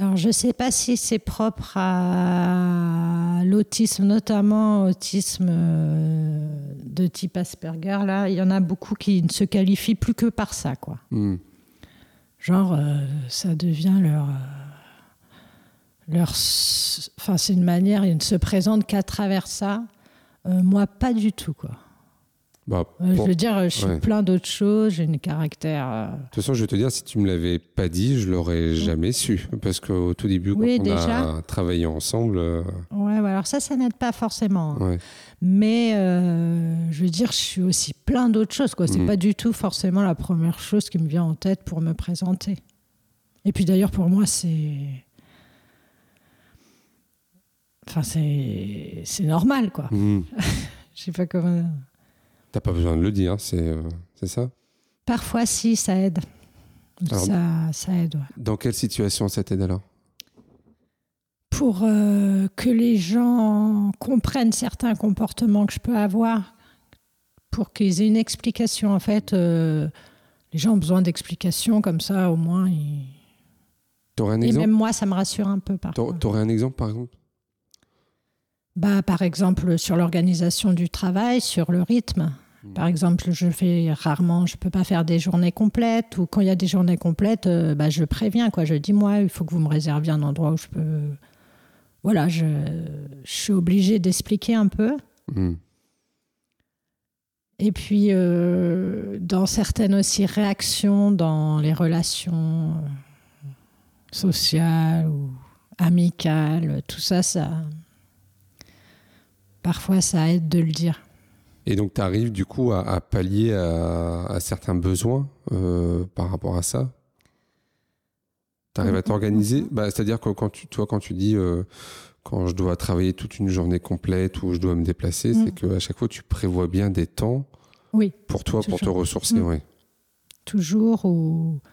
alors je sais pas si c'est propre à l'autisme, notamment autisme euh, de type Asperger, là, il y en a beaucoup qui ne se qualifient plus que par ça, quoi. Hmm. Genre, euh, ça devient leur... euh, leur enfin, c'est une manière, ils ne se présentent qu'à travers ça. Euh, moi, pas du tout, quoi. Bah, Euh, pour- Je veux dire, je suis ouais. plein d'autres choses, j'ai un caractère... euh, De toute façon, je vais te dire, si tu me l'avais pas dit, je l'aurais jamais su. Parce qu'au tout début, quand on a travaillé ensemble, euh, Ouais, ouais, alors ça, ça n'aide pas forcément. hein. ouais. Mais euh, je veux dire, je suis aussi plein d'autres choses. quoi. C'est Mhm. pas du tout forcément la première chose qui me vient en tête pour me présenter. Et puis d'ailleurs, pour moi, c'est. Enfin, c'est c'est normal, quoi. Hmm. Je sais pas comment. T'as pas besoin de le dire, c'est euh, ça? Parfois, si, ça aide. Alors- Ça, ça aide, ouais. Dans quelle situation ça t'aide alors? Pour euh, que les gens comprennent certains comportements que je peux avoir, pour qu'ils aient une explication, en fait. euh, les gens ont besoin d'explications, comme ça, au moins, ils. T'aurais un Et exemple? même moi, ça me rassure un peu. T'a- T'aurais un exemple, par exemple? Bah, par exemple, sur l'organisation du travail, sur le rythme. Hmm. Par exemple, je fais rarement, je peux pas faire des journées complètes, ou quand il y a des journées complètes, euh, bah, je préviens, quoi. Je dis, moi, il faut que vous me réserviez un endroit où je peux. Voilà, je, je suis obligée d'expliquer un peu. Hmm. Et puis, euh, dans certaines aussi réactions dans les relations sociales ou amicales, tout ça, ça. Parfois, ça aide de le dire. Et donc, tu arrives du coup à, à pallier à, à certains besoins euh, par rapport à ça? Tu arrives à t'organiser? Bah, C'est-à-dire que quand tu, toi, quand tu dis euh, quand je dois travailler toute une journée complète ou je dois me déplacer, Mm. c'est qu'à chaque fois, tu prévois bien des temps Oui, pour toi, pour te ressourcer. Mm. ouais. toujours ou. Oui.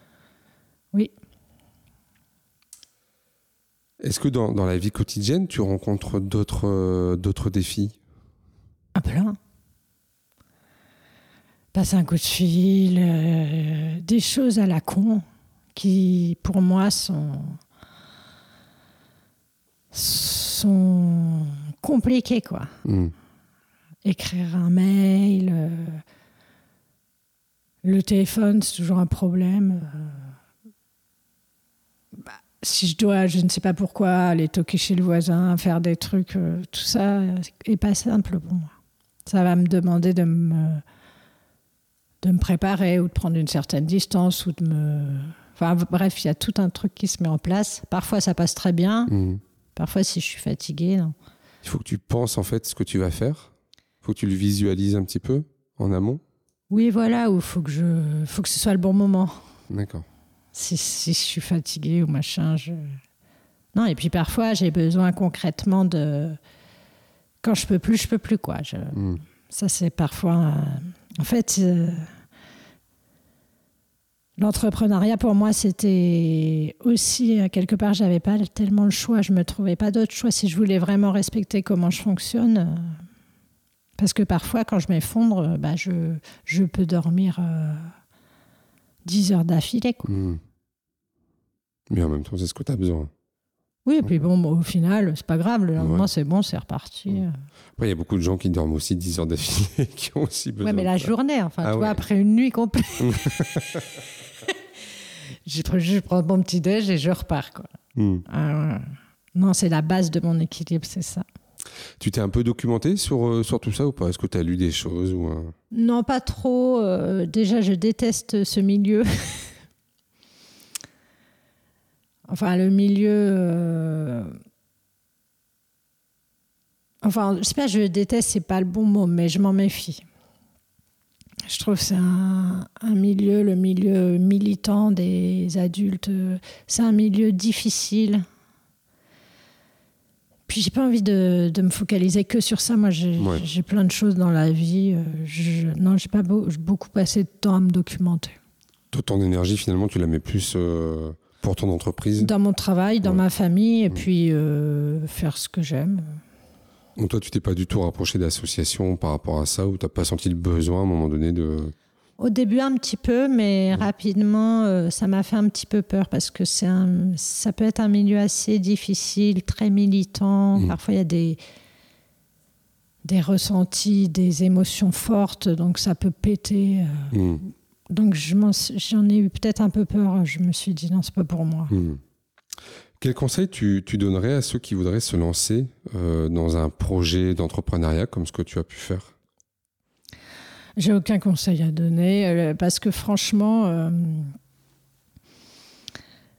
Est-ce que dans, dans la vie quotidienne, tu rencontres d'autres euh, d'autres défis? Un plein. Passer un coup de fil, euh, des choses à la con qui, pour moi, sont, sont compliquées, quoi. Hmm. Écrire un mail, euh, le téléphone, c'est toujours un problème. Si je dois, je ne sais pas pourquoi, aller toquer chez le voisin, faire des trucs, euh, tout ça est pas simple pour moi. Ça va me demander de me, de me préparer ou de prendre une certaine distance ou de me. Enfin, bref, il y a tout un truc qui se met en place. Parfois, ça passe très bien. Hmm. Parfois, si je suis fatiguée, non. Il faut que tu penses en fait ce que tu vas faire. Il faut que tu le visualises un petit peu en amont. Oui, voilà, ou faut que je, faut que ce soit le bon moment. D'accord. Si, si je suis fatiguée ou machin, je. Non, et puis parfois, j'ai besoin concrètement de. Quand je peux plus, je peux plus, quoi. Je... Hmm. Ça, c'est parfois. euh, En fait, euh, l'entrepreneuriat pour moi, c'était aussi euh, quelque part, j'avais pas tellement le choix. Je me trouvais pas d'autre choix si je voulais vraiment respecter comment je fonctionne. Parce que parfois, quand je m'effondre, bah, je, je peux dormir euh, 10 heures d'affilée. quoi. Mais en même temps, c'est ce que tu as besoin. Oui, et puis bon, au final, c'est pas grave. Le lendemain, Ouais. c'est bon, c'est reparti. Ouais. Après, il y a beaucoup de gens qui dorment aussi 10 heures d'affilée, qui ont aussi besoin. Ouais, mais de la ça. journée, enfin, Ah tu vois, après une nuit complète. je, je prends mon petit déj et je repars, quoi. Hmm. Ah. Non, c'est la base de mon équilibre, c'est ça. Tu t'es un peu documenté sur, euh, sur tout ça ou pas? Est-ce que tu as lu des choses ou, euh, Non, pas trop. euh, déjà, je déteste ce milieu. enfin, le milieu. euh, Enfin, je sais pas, je déteste, c'est pas le bon mot, mais je m'en méfie. Je trouve que c'est un, un milieu, le milieu militant des adultes, c'est un milieu difficile. Puis j'ai pas envie de, de me focaliser que sur ça. Moi, j'ai Ouais. plein de choses dans la vie. euh, Je, non, j'ai pas beau- beaucoup passé de temps à me documenter. Toi, ton énergie, finalement, tu la mets plus euh, pour ton entreprise Dans mon travail, dans Ouais. ma famille, et Ouais. puis euh, faire ce que j'aime. Donc toi, tu t'es pas du tout rapproché d'associations par rapport à ça ou t'as pas senti le besoin à un moment donné de... Au début, un petit peu, mais rapidement, euh, ça m'a fait un petit peu peur parce que c'est un, ça peut être un milieu assez difficile, très militant. Mhm. Parfois, il y a des, des ressentis, des émotions fortes, donc ça peut péter. euh. Hmm, Donc, je j'en ai eu peut-être un peu peur. Je me suis dit, non, c'est pas pour moi. hmm. Quel conseil tu, tu donnerais à ceux qui voudraient se lancer euh, dans un projet d'entrepreneuriat comme ce que tu as pu faire? J'ai aucun conseil à donner euh, parce que franchement, euh,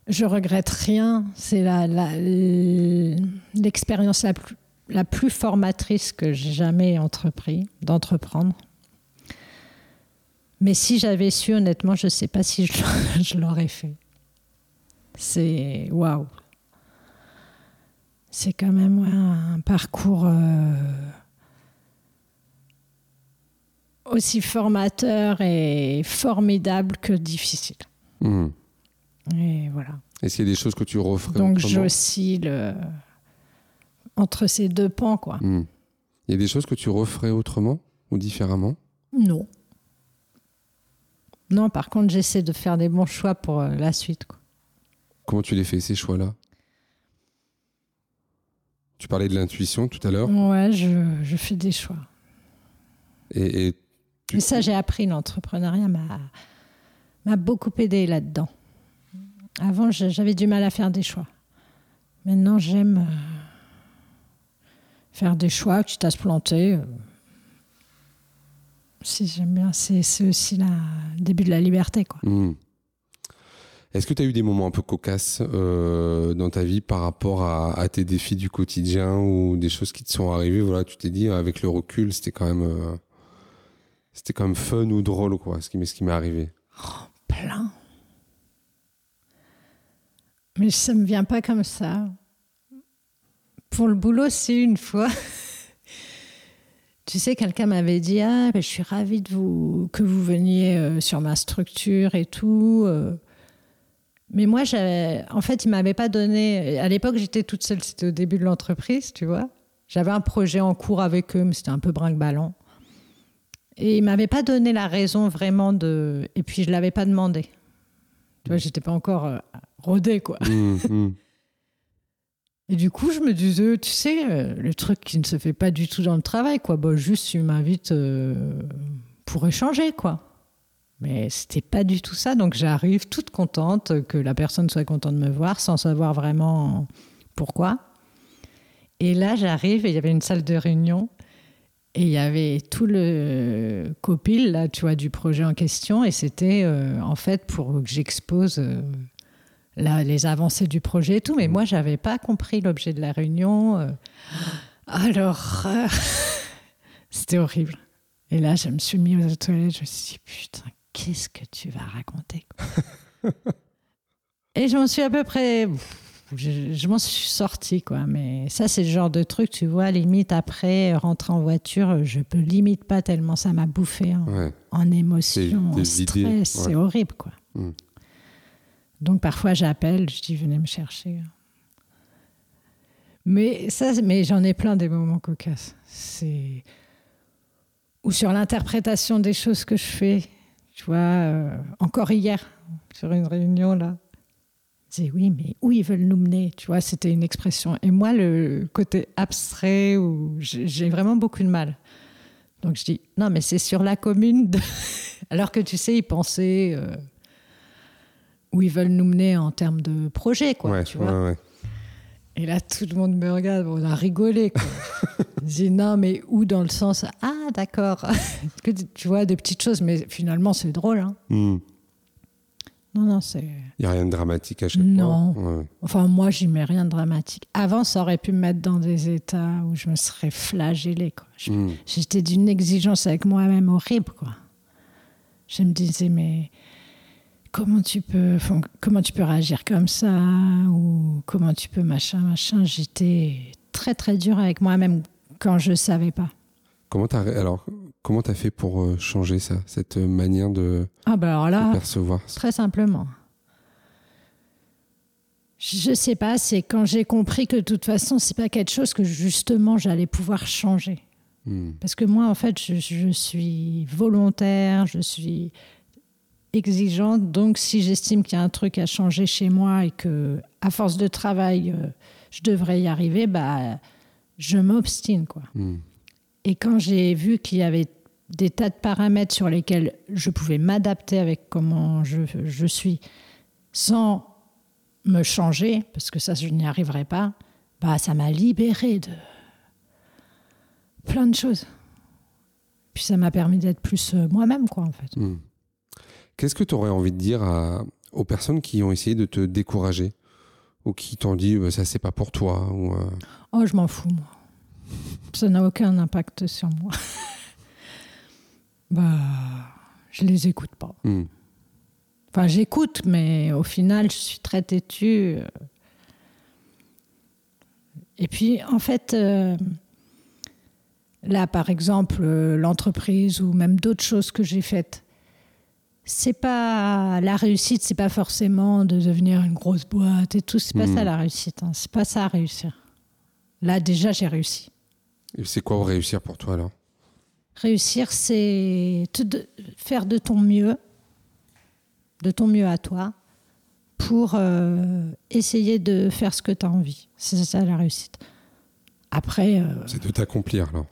je regrette rien. C'est la, la- l'expérience la plus, la plus formatrice que j'ai jamais entrepris d'entreprendre. Mais si j'avais su, honnêtement, je ne sais pas si je, l'aurais- fait. C'est waouh. C'est quand même un parcours. euh, aussi formateur et formidable que difficile. Hmm. Et voilà. Est-ce qu'il y a des choses que tu referais Donc j'oscille euh, entre ces deux pans, quoi. Hmm. Il y a des choses que tu referais autrement ou différemment? Non. Non, par contre, j'essaie de faire des bons choix pour euh, la suite. Quoi. Comment tu les fais ces choix-là? Tu parlais de l'intuition tout à l'heure Ouais, je, je fais des choix. et, et tu- Et ça, j'ai appris. L'entrepreneuriat m'a, beaucoup aidé là-dedans. Avant, j'avais du mal à faire des choix. Maintenant, j'aime euh, faire des choix, quitte à se planter. Euh. Si j'aime bien, c'est, aussi le début de la liberté. Quoi. Hmm. Est-ce que tu as eu des moments un peu cocasses euh, dans ta vie par rapport à, à tes défis du quotidien ou des choses qui te sont arrivées? Voilà, tu t'es dit avec le recul, c'était quand même, euh, c'était quand même fun ou drôle quoi, ce qui, m'est- ce qui m'est arrivé. Plein. Mais ça me vient pas comme ça. Pour le boulot, c'est une fois. Tu sais, quelqu'un m'avait dit Ah, ben, je suis ravie de vous, que vous veniez euh, sur ma structure et tout. euh. Mais moi, en fait, il m'avait pas donné. À l'époque, j'étais toute seule, c'était au début de l'entreprise, tu vois. J'avais un projet en cours avec eux, mais c'était un peu brinque-ballant. Et il m'avait pas donné la raison vraiment de. Et puis, je l'avais pas demandé. Tu vois, j'étais pas encore euh, rodée, quoi. Hmm, hmm. Et du coup, je me disais, tu sais, euh, le truc qui ne se fait pas du tout dans le travail, quoi. Bah, juste, tu m'invites euh, pour échanger, quoi. Mais c'était pas du tout ça. Donc, j'arrive toute contente que la personne soit contente de me voir sans savoir vraiment pourquoi. Et là, j'arrive et il y avait une salle de réunion et il y avait tout le copil, là, tu vois, du projet en question. Et c'était, euh, en fait, pour que j'expose la- les avancées du projet et tout. Mais moi, j'avais pas compris l'objet de la réunion. Alors, euh, c'était horrible. Et là, je me suis mis aux toilettes. Je me suis dit, putain, qu'est-ce que tu vas raconter Et je m'en suis à peu près. Je, je m'en suis sortie, quoi. Mais ça, c'est le genre de truc, tu vois, limite après, rentrer en voiture, je peux limite pas tellement ça m'a bouffé en, Ouais. en émotion, en stress. ouais. C'est horrible, quoi. Mm. Donc parfois, j'appelle, je dis, venez me chercher. Mais ça, mais j'en ai plein des moments cocasses. C'est ou sur l'interprétation des choses que je fais. Tu vois, euh, encore hier, sur une réunion, là, je dis oui, mais où ils veulent nous mener? Tu vois, c'était une expression. Et moi, le côté abstrait, où j'ai vraiment beaucoup de mal. Donc je dis non, mais c'est sur la commune. Alors que tu sais, ils pensaient euh, où ils veulent nous mener en termes de projet, quoi. tu vois et là, tout le monde me regarde, on a rigolé. Quoi. je dis non, mais où dans le sens Ah, d'accord. tu vois, des petites choses, mais finalement, c'est drôle. Hein. Hmm. Non, non, c'est. Il n'y a rien de dramatique à chaque fois. Non. Enfin, moi, j'y mets rien de dramatique. Avant, ça aurait pu me mettre dans des états où je me serais flagellée. Hmm. J'étais d'une exigence avec moi-même horrible. Quoi. Je me disais, mais comment tu peux comment tu peux réagir comme ça ou comment tu peux machin machin. J'étais très très dur avec moi-même quand je savais pas. Comment as alors comment t'as fait pour euh, changer ça cette manière de, ah bah alors là, percevoir très simplement. Je sais pas c'est quand j'ai compris que de toute façon c'est pas quelque chose que justement j'allais pouvoir changer. Hmm. parce que moi en fait je, je suis volontaire je suis exigeante. Donc, si j'estime qu'il y a un truc à changer chez moi et que, à force de travail, euh, je devrais y arriver, bah, je m'obstine, quoi. Hmm. Et quand j'ai vu qu'il y avait des tas de paramètres sur lesquels je pouvais m'adapter avec comment je, je, suis, sans me changer, parce que ça, je n'y arriverai pas, bah, ça m'a libéré de plein de choses. Puis ça m'a permis d'être plus euh, moi-même, quoi, en fait. Hmm. Qu'est-ce que tu aurais envie de dire aux personnes qui ont essayé de te décourager ou qui t'ont dit bah, ça c'est pas pour toi ou, euh? Oh, je m'en fous, moi. Ça n'a aucun impact sur moi. bah, je les écoute pas. Hmm. Enfin, j'écoute, mais au final, je suis très têtue. Et puis, en fait, euh, là, par exemple, l'entreprise ou même d'autres choses que j'ai faites, c'est pas la réussite, c'est pas forcément de devenir une grosse boîte et tout. C'est pas ça hmm. la réussite. Hein. C'est pas ça à réussir. Là déjà j'ai réussi. Et c'est quoi réussir pour toi alors? Réussir, c'est faire de ton mieux, de ton mieux à toi, pour euh, essayer de faire ce que tu as envie. C'est ça la réussite. Après. Euh, c'est de t'accomplir alors.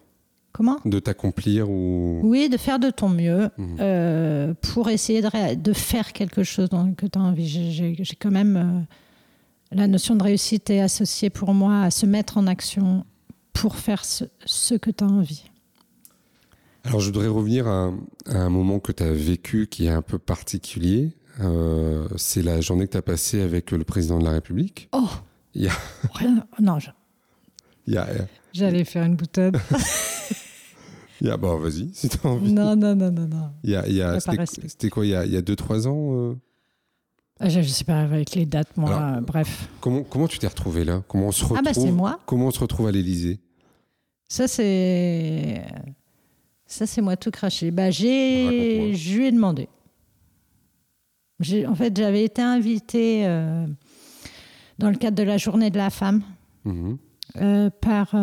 Comment De t'accomplir ou... Oui, de faire de ton mieux mhm. euh, pour essayer de, de, faire quelque chose dont, que tu as envie. J'ai quand même... Euh, la notion de réussite est associée pour moi à se mettre en action pour faire ce, que tu as envie. Alors je voudrais revenir à, un moment que tu as vécu qui est un peu particulier. Euh, c'est la journée que tu as passée avec le président de la République. Oh Il Rien... Non, je... J'allais faire une boutade. Yeah, bon, vas-y, si t'as envie. Non, non, non, non, non. Y a, il y a, c'était quoi, il y a 2-3 ans euh? Ah, Je ne sais pas avec les dates, moi, bref. Comment, comment tu t'es retrouvé là? Comment on se retrouve Ah, bah c'est moi. Comment on se retrouve à l'Elysée Ça, c'est. Ça, c'est moi tout craché. Bah, j'ai... Je lui ai demandé. En fait, j'avais été invitée euh, dans le cadre de la journée de la femme mmh euh, par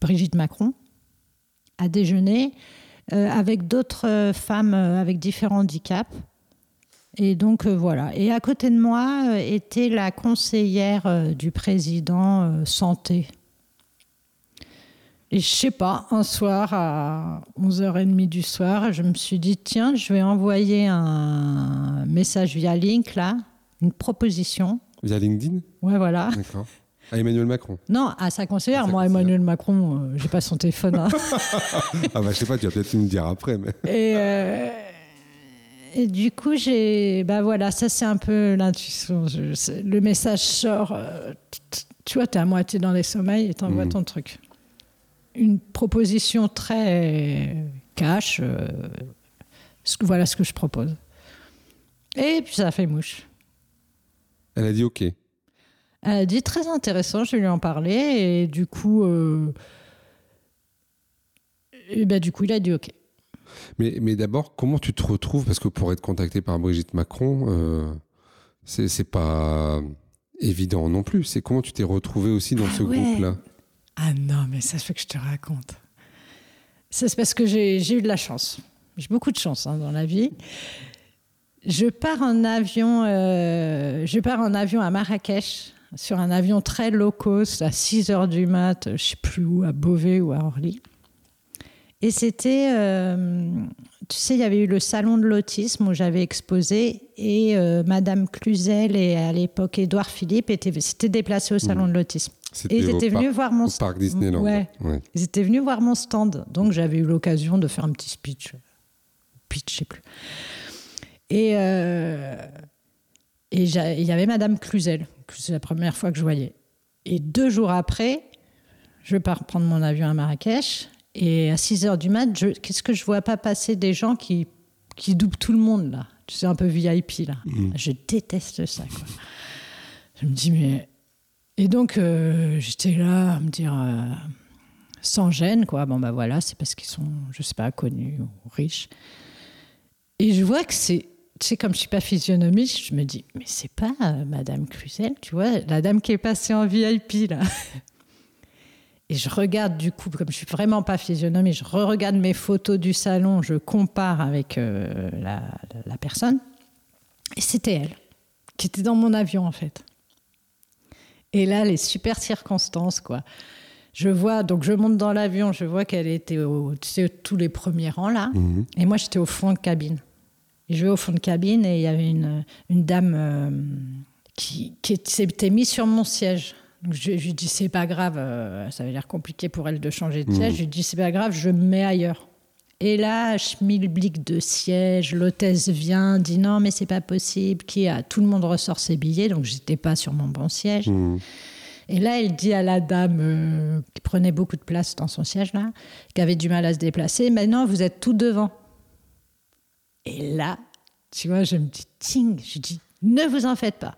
Brigitte Macron à déjeuner euh, avec d'autres euh, femmes euh, avec différents handicaps. Et donc voilà. Et à côté de moi était la conseillère du président santé. Et je sais pas, un soir à 11h30 du soir, je me suis dit tiens, je vais envoyer un message via Link là, une proposition. Via LinkedIn? Ouais, voilà. D'accord. À Emmanuel Macron Non, à sa conseillère. Moi, Emmanuel Macron, euh, j'ai pas son téléphone. Hein. ah bah je sais pas, tu vas peut-être me dire après. Mais... Et, euh, et du coup, j'ai. Bah voilà, ça c'est un peu l'intuition. Le message sort. Euh, tu vois, tu es à moitié dans les sommeils et t'envoies mmh. ton truc. Une proposition très cash. voilà ce que je propose. Et puis ça a fait mouche. Elle a dit OK. Elle a dit très intéressant, je lui en parlé et du coup, euh, et ben, du coup, il a dit OK. Mais, mais d'abord, comment tu te retrouves? Parce que pour être contacté par Brigitte Macron, euh, c'est pas évident non plus. C'est comment tu t'es retrouvé aussi dans ah ce groupe-là? Ah non, mais ça fait que je te raconte. C'est parce que j'ai eu de la chance. J'ai beaucoup de chance hein, dans la vie. Je pars en avion, euh, je pars en avion à Marrakech, sur un avion très low cost, à 6 heures du mat, je sais plus où, à Beauvais ou à Orly. Et c'était, euh, tu sais, il y avait eu le salon de l'autisme où j'avais exposé et euh, Madame Cluzel et à l'époque Édouard Philippe s'étaient déplacés au salon mmh. de l'autisme. Et ils étaient venus voir mon parc Disneyland. Ouais. Ils étaient venus voir mon stand. Donc j'avais eu l'occasion de faire un petit speech. Pitch, je sais plus. Et euh, et il y avait Madame Cluzel. C'est la première fois que je voyais. Et deux jours après, je pars prendre mon avion à Marrakech. Et à 6 heures du mat, qu'est-ce que je vois pas passer des gens qui, qui doublent tout le monde, là? Tu sais, un peu VIP, là. Mmh. Je déteste ça, quoi. Je me dis, mais et donc, euh, j'étais là à me dire, euh, sans gêne, quoi. Bon, bah voilà, c'est parce qu'ils sont, je sais pas, connus ou riches. Et je vois que c'est, tu sais, comme je suis pas physionomiste, je me dis, mais c'est pas euh, Madame Cluzel, tu vois, la dame qui est passée en VIP, là. Et je regarde du coup, comme je suis vraiment pas physionomiste, je re-regarde mes photos du salon, je compare avec la, la personne. Et c'était elle, qui était dans mon avion, en fait. Et là, les super circonstances, quoi. Je vois, donc je monte dans l'avion, je vois qu'elle était au, tous les premiers rangs là. Mhm. Et moi, j'étais au fond de cabine. Je vais au fond de cabine et il y avait une, une dame euh, qui, qui s'était mise sur mon siège. Donc je, lui dis, c'est pas grave, euh, ça avait l'air compliqué pour elle de changer de siège. Mhm. Je lui dis, c'est pas grave, je me mets ailleurs. Et là, schmilblick de siège, l'hôtesse vient, dit non, mais c'est pas possible. Qui a Tout le monde ressort ses billets, donc j'étais pas sur mon bon siège. Mmh. Et là, elle dit à la dame euh, qui prenait beaucoup de place dans son siège, là, qui avait du mal à se déplacer, maintenant vous êtes tout devant. Et là, tu vois, je me dis, ting, je dis, ne vous en faites pas.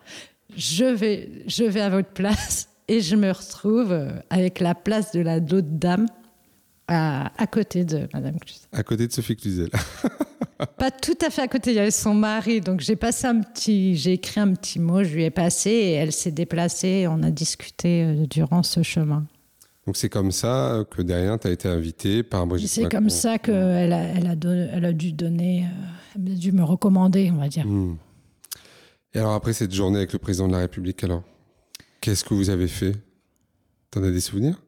Je vais, je vais à votre place et je me retrouve euh, avec la place de la l'autre dame à, côté de Madame Cluzel. À côté de Sophie Cluzel. Pas tout à fait à côté, il y avait son mari. Donc j'ai passé un petit, j'ai écrit un petit mot, je lui ai passé et elle s'est déplacée et on a discuté euh, durant ce chemin. Donc c'est comme ça que derrière, tu as été invité par Brigitte C'est comme ça qu'elle a, elle a, elle a dû donner, euh, elle a dû me recommander, on va dire. Hmm. Et alors après cette journée avec le président de la République, alors, qu'est-ce que vous avez fait? T'en as des souvenirs?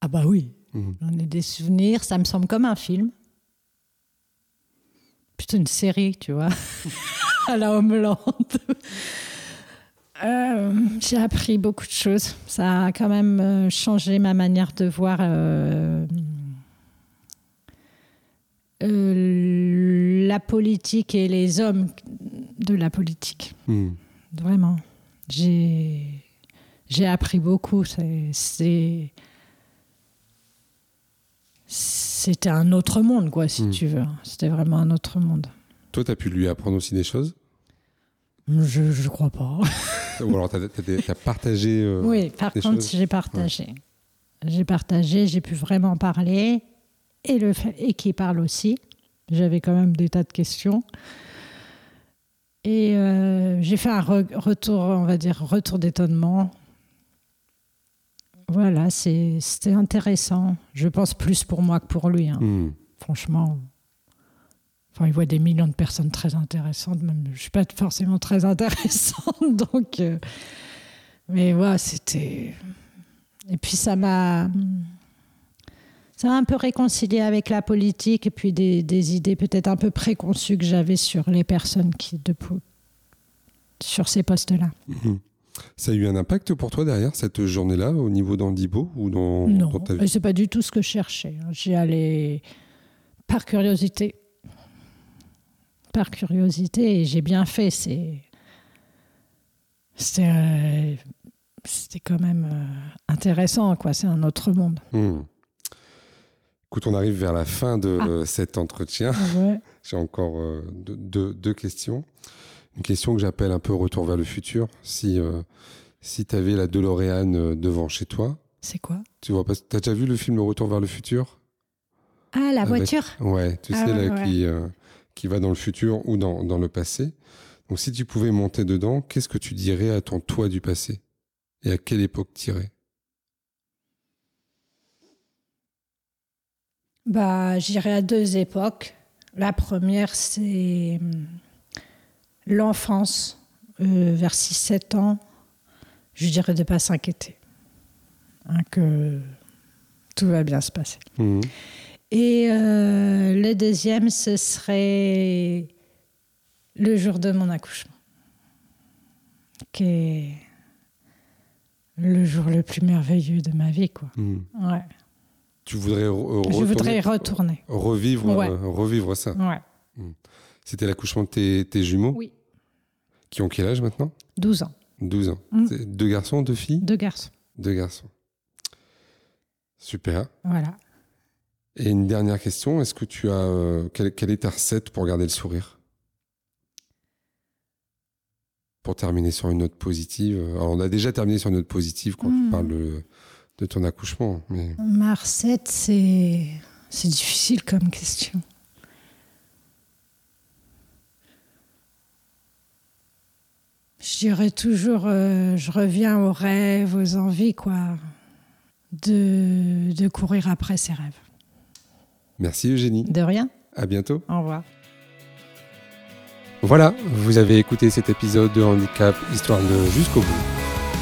Ah bah oui. Mhm. J'en ai des souvenirs, ça me semble comme un film. Plutôt une série, tu vois, à la Homeland. Euh, j'ai appris beaucoup de choses. Ça a quand même euh, changé ma manière de voir euh, la politique et les hommes de la politique. Mhm. Vraiment. J'ai appris beaucoup. C'est c'était un autre monde, quoi, si hmm. tu veux. C'était vraiment un autre monde. Toi, tu as pu lui apprendre aussi des choses? Je ne crois pas. Ou alors, tu as, partagé. Euh, oui, par contre, j'ai partagé. J'ai partagé, j'ai pu vraiment parler, et, le, et qui parle aussi. J'avais quand même des tas de questions. Et euh, j'ai fait un retour, on va dire, retour d'étonnement voilà, c'était intéressant. Je pense plus pour moi que pour lui. Hein. Hmm. Franchement. Enfin, il voit des millions de personnes très intéressantes. Même, je ne suis pas forcément très intéressante. Donc, euh, mais voilà, c'était. Et puis ça m'a. Ça m'a un peu réconcilié avec la politique et puis des, idées peut-être un peu préconçues que j'avais sur les personnes qui. Sur ces postes-là. Hmm. Ça a eu un impact pour toi derrière cette journée-là au niveau d'Andibo ou dans, non, dans ta vie? c'est pas du tout ce que je cherchais. Hein. J'y allais par curiosité. Par curiosité et j'ai bien fait. C'est c'était euh, c'était quand même euh, intéressant quoi. C'est un autre monde. Hmm. Écoute, on arrive vers la fin de ah. cet entretien. J'ai encore euh, deux questions une question que j'appelle un peu retour vers le futur. Si, euh, si tu avais la DeLorean euh, devant chez toi. C'est quoi? Tu vois, as déjà vu le film Retour vers le futur? Ah, la voiture Ouais, tu ah sais, là, Qui, euh, qui va dans le futur ou dans, dans le passé. Donc, si tu pouvais monter dedans, qu'est-ce que tu dirais à ton toi du passé? Et à quelle époque tirer? Bah, J'irai à deux époques. La première, c'est hum, l'enfance, euh, vers 6-7 ans. Je dirais de ne pas s'inquiéter. Hein, que tout va bien se passer. Mhm. Et euh, le deuxième, ce serait le jour de mon accouchement, qui est le jour le plus merveilleux de ma vie. Quoi. Mhm. Ouais. Tu voudrais re- Je voudrais retourner. revivre, Ouais. euh, revivre ça. Ouais. C'était l'accouchement de tes, tes jumeaux Oui, qui ont quel âge maintenant? 12 ans, 12 ans. Mm. C'est Deux garçons, deux filles? Deux garçons. Deux garçons. Super. Voilà. Et une dernière question, est-ce que tu as... euh, quelle, quelle est ta recette pour garder le sourire? Pour terminer sur une note positive. Alors, on a déjà terminé sur une note positive quand Mm. tu parles de, de ton accouchement. Mais Ma recette, c'est c'est difficile comme question. Je dirais toujours, euh, je reviens aux rêves, aux envies, quoi, de, de courir après ses rêves. merci Eugénie. De rien. À bientôt. Au revoir. Voilà, vous avez écouté cet épisode de Handicap Histoire de jusqu'au bout.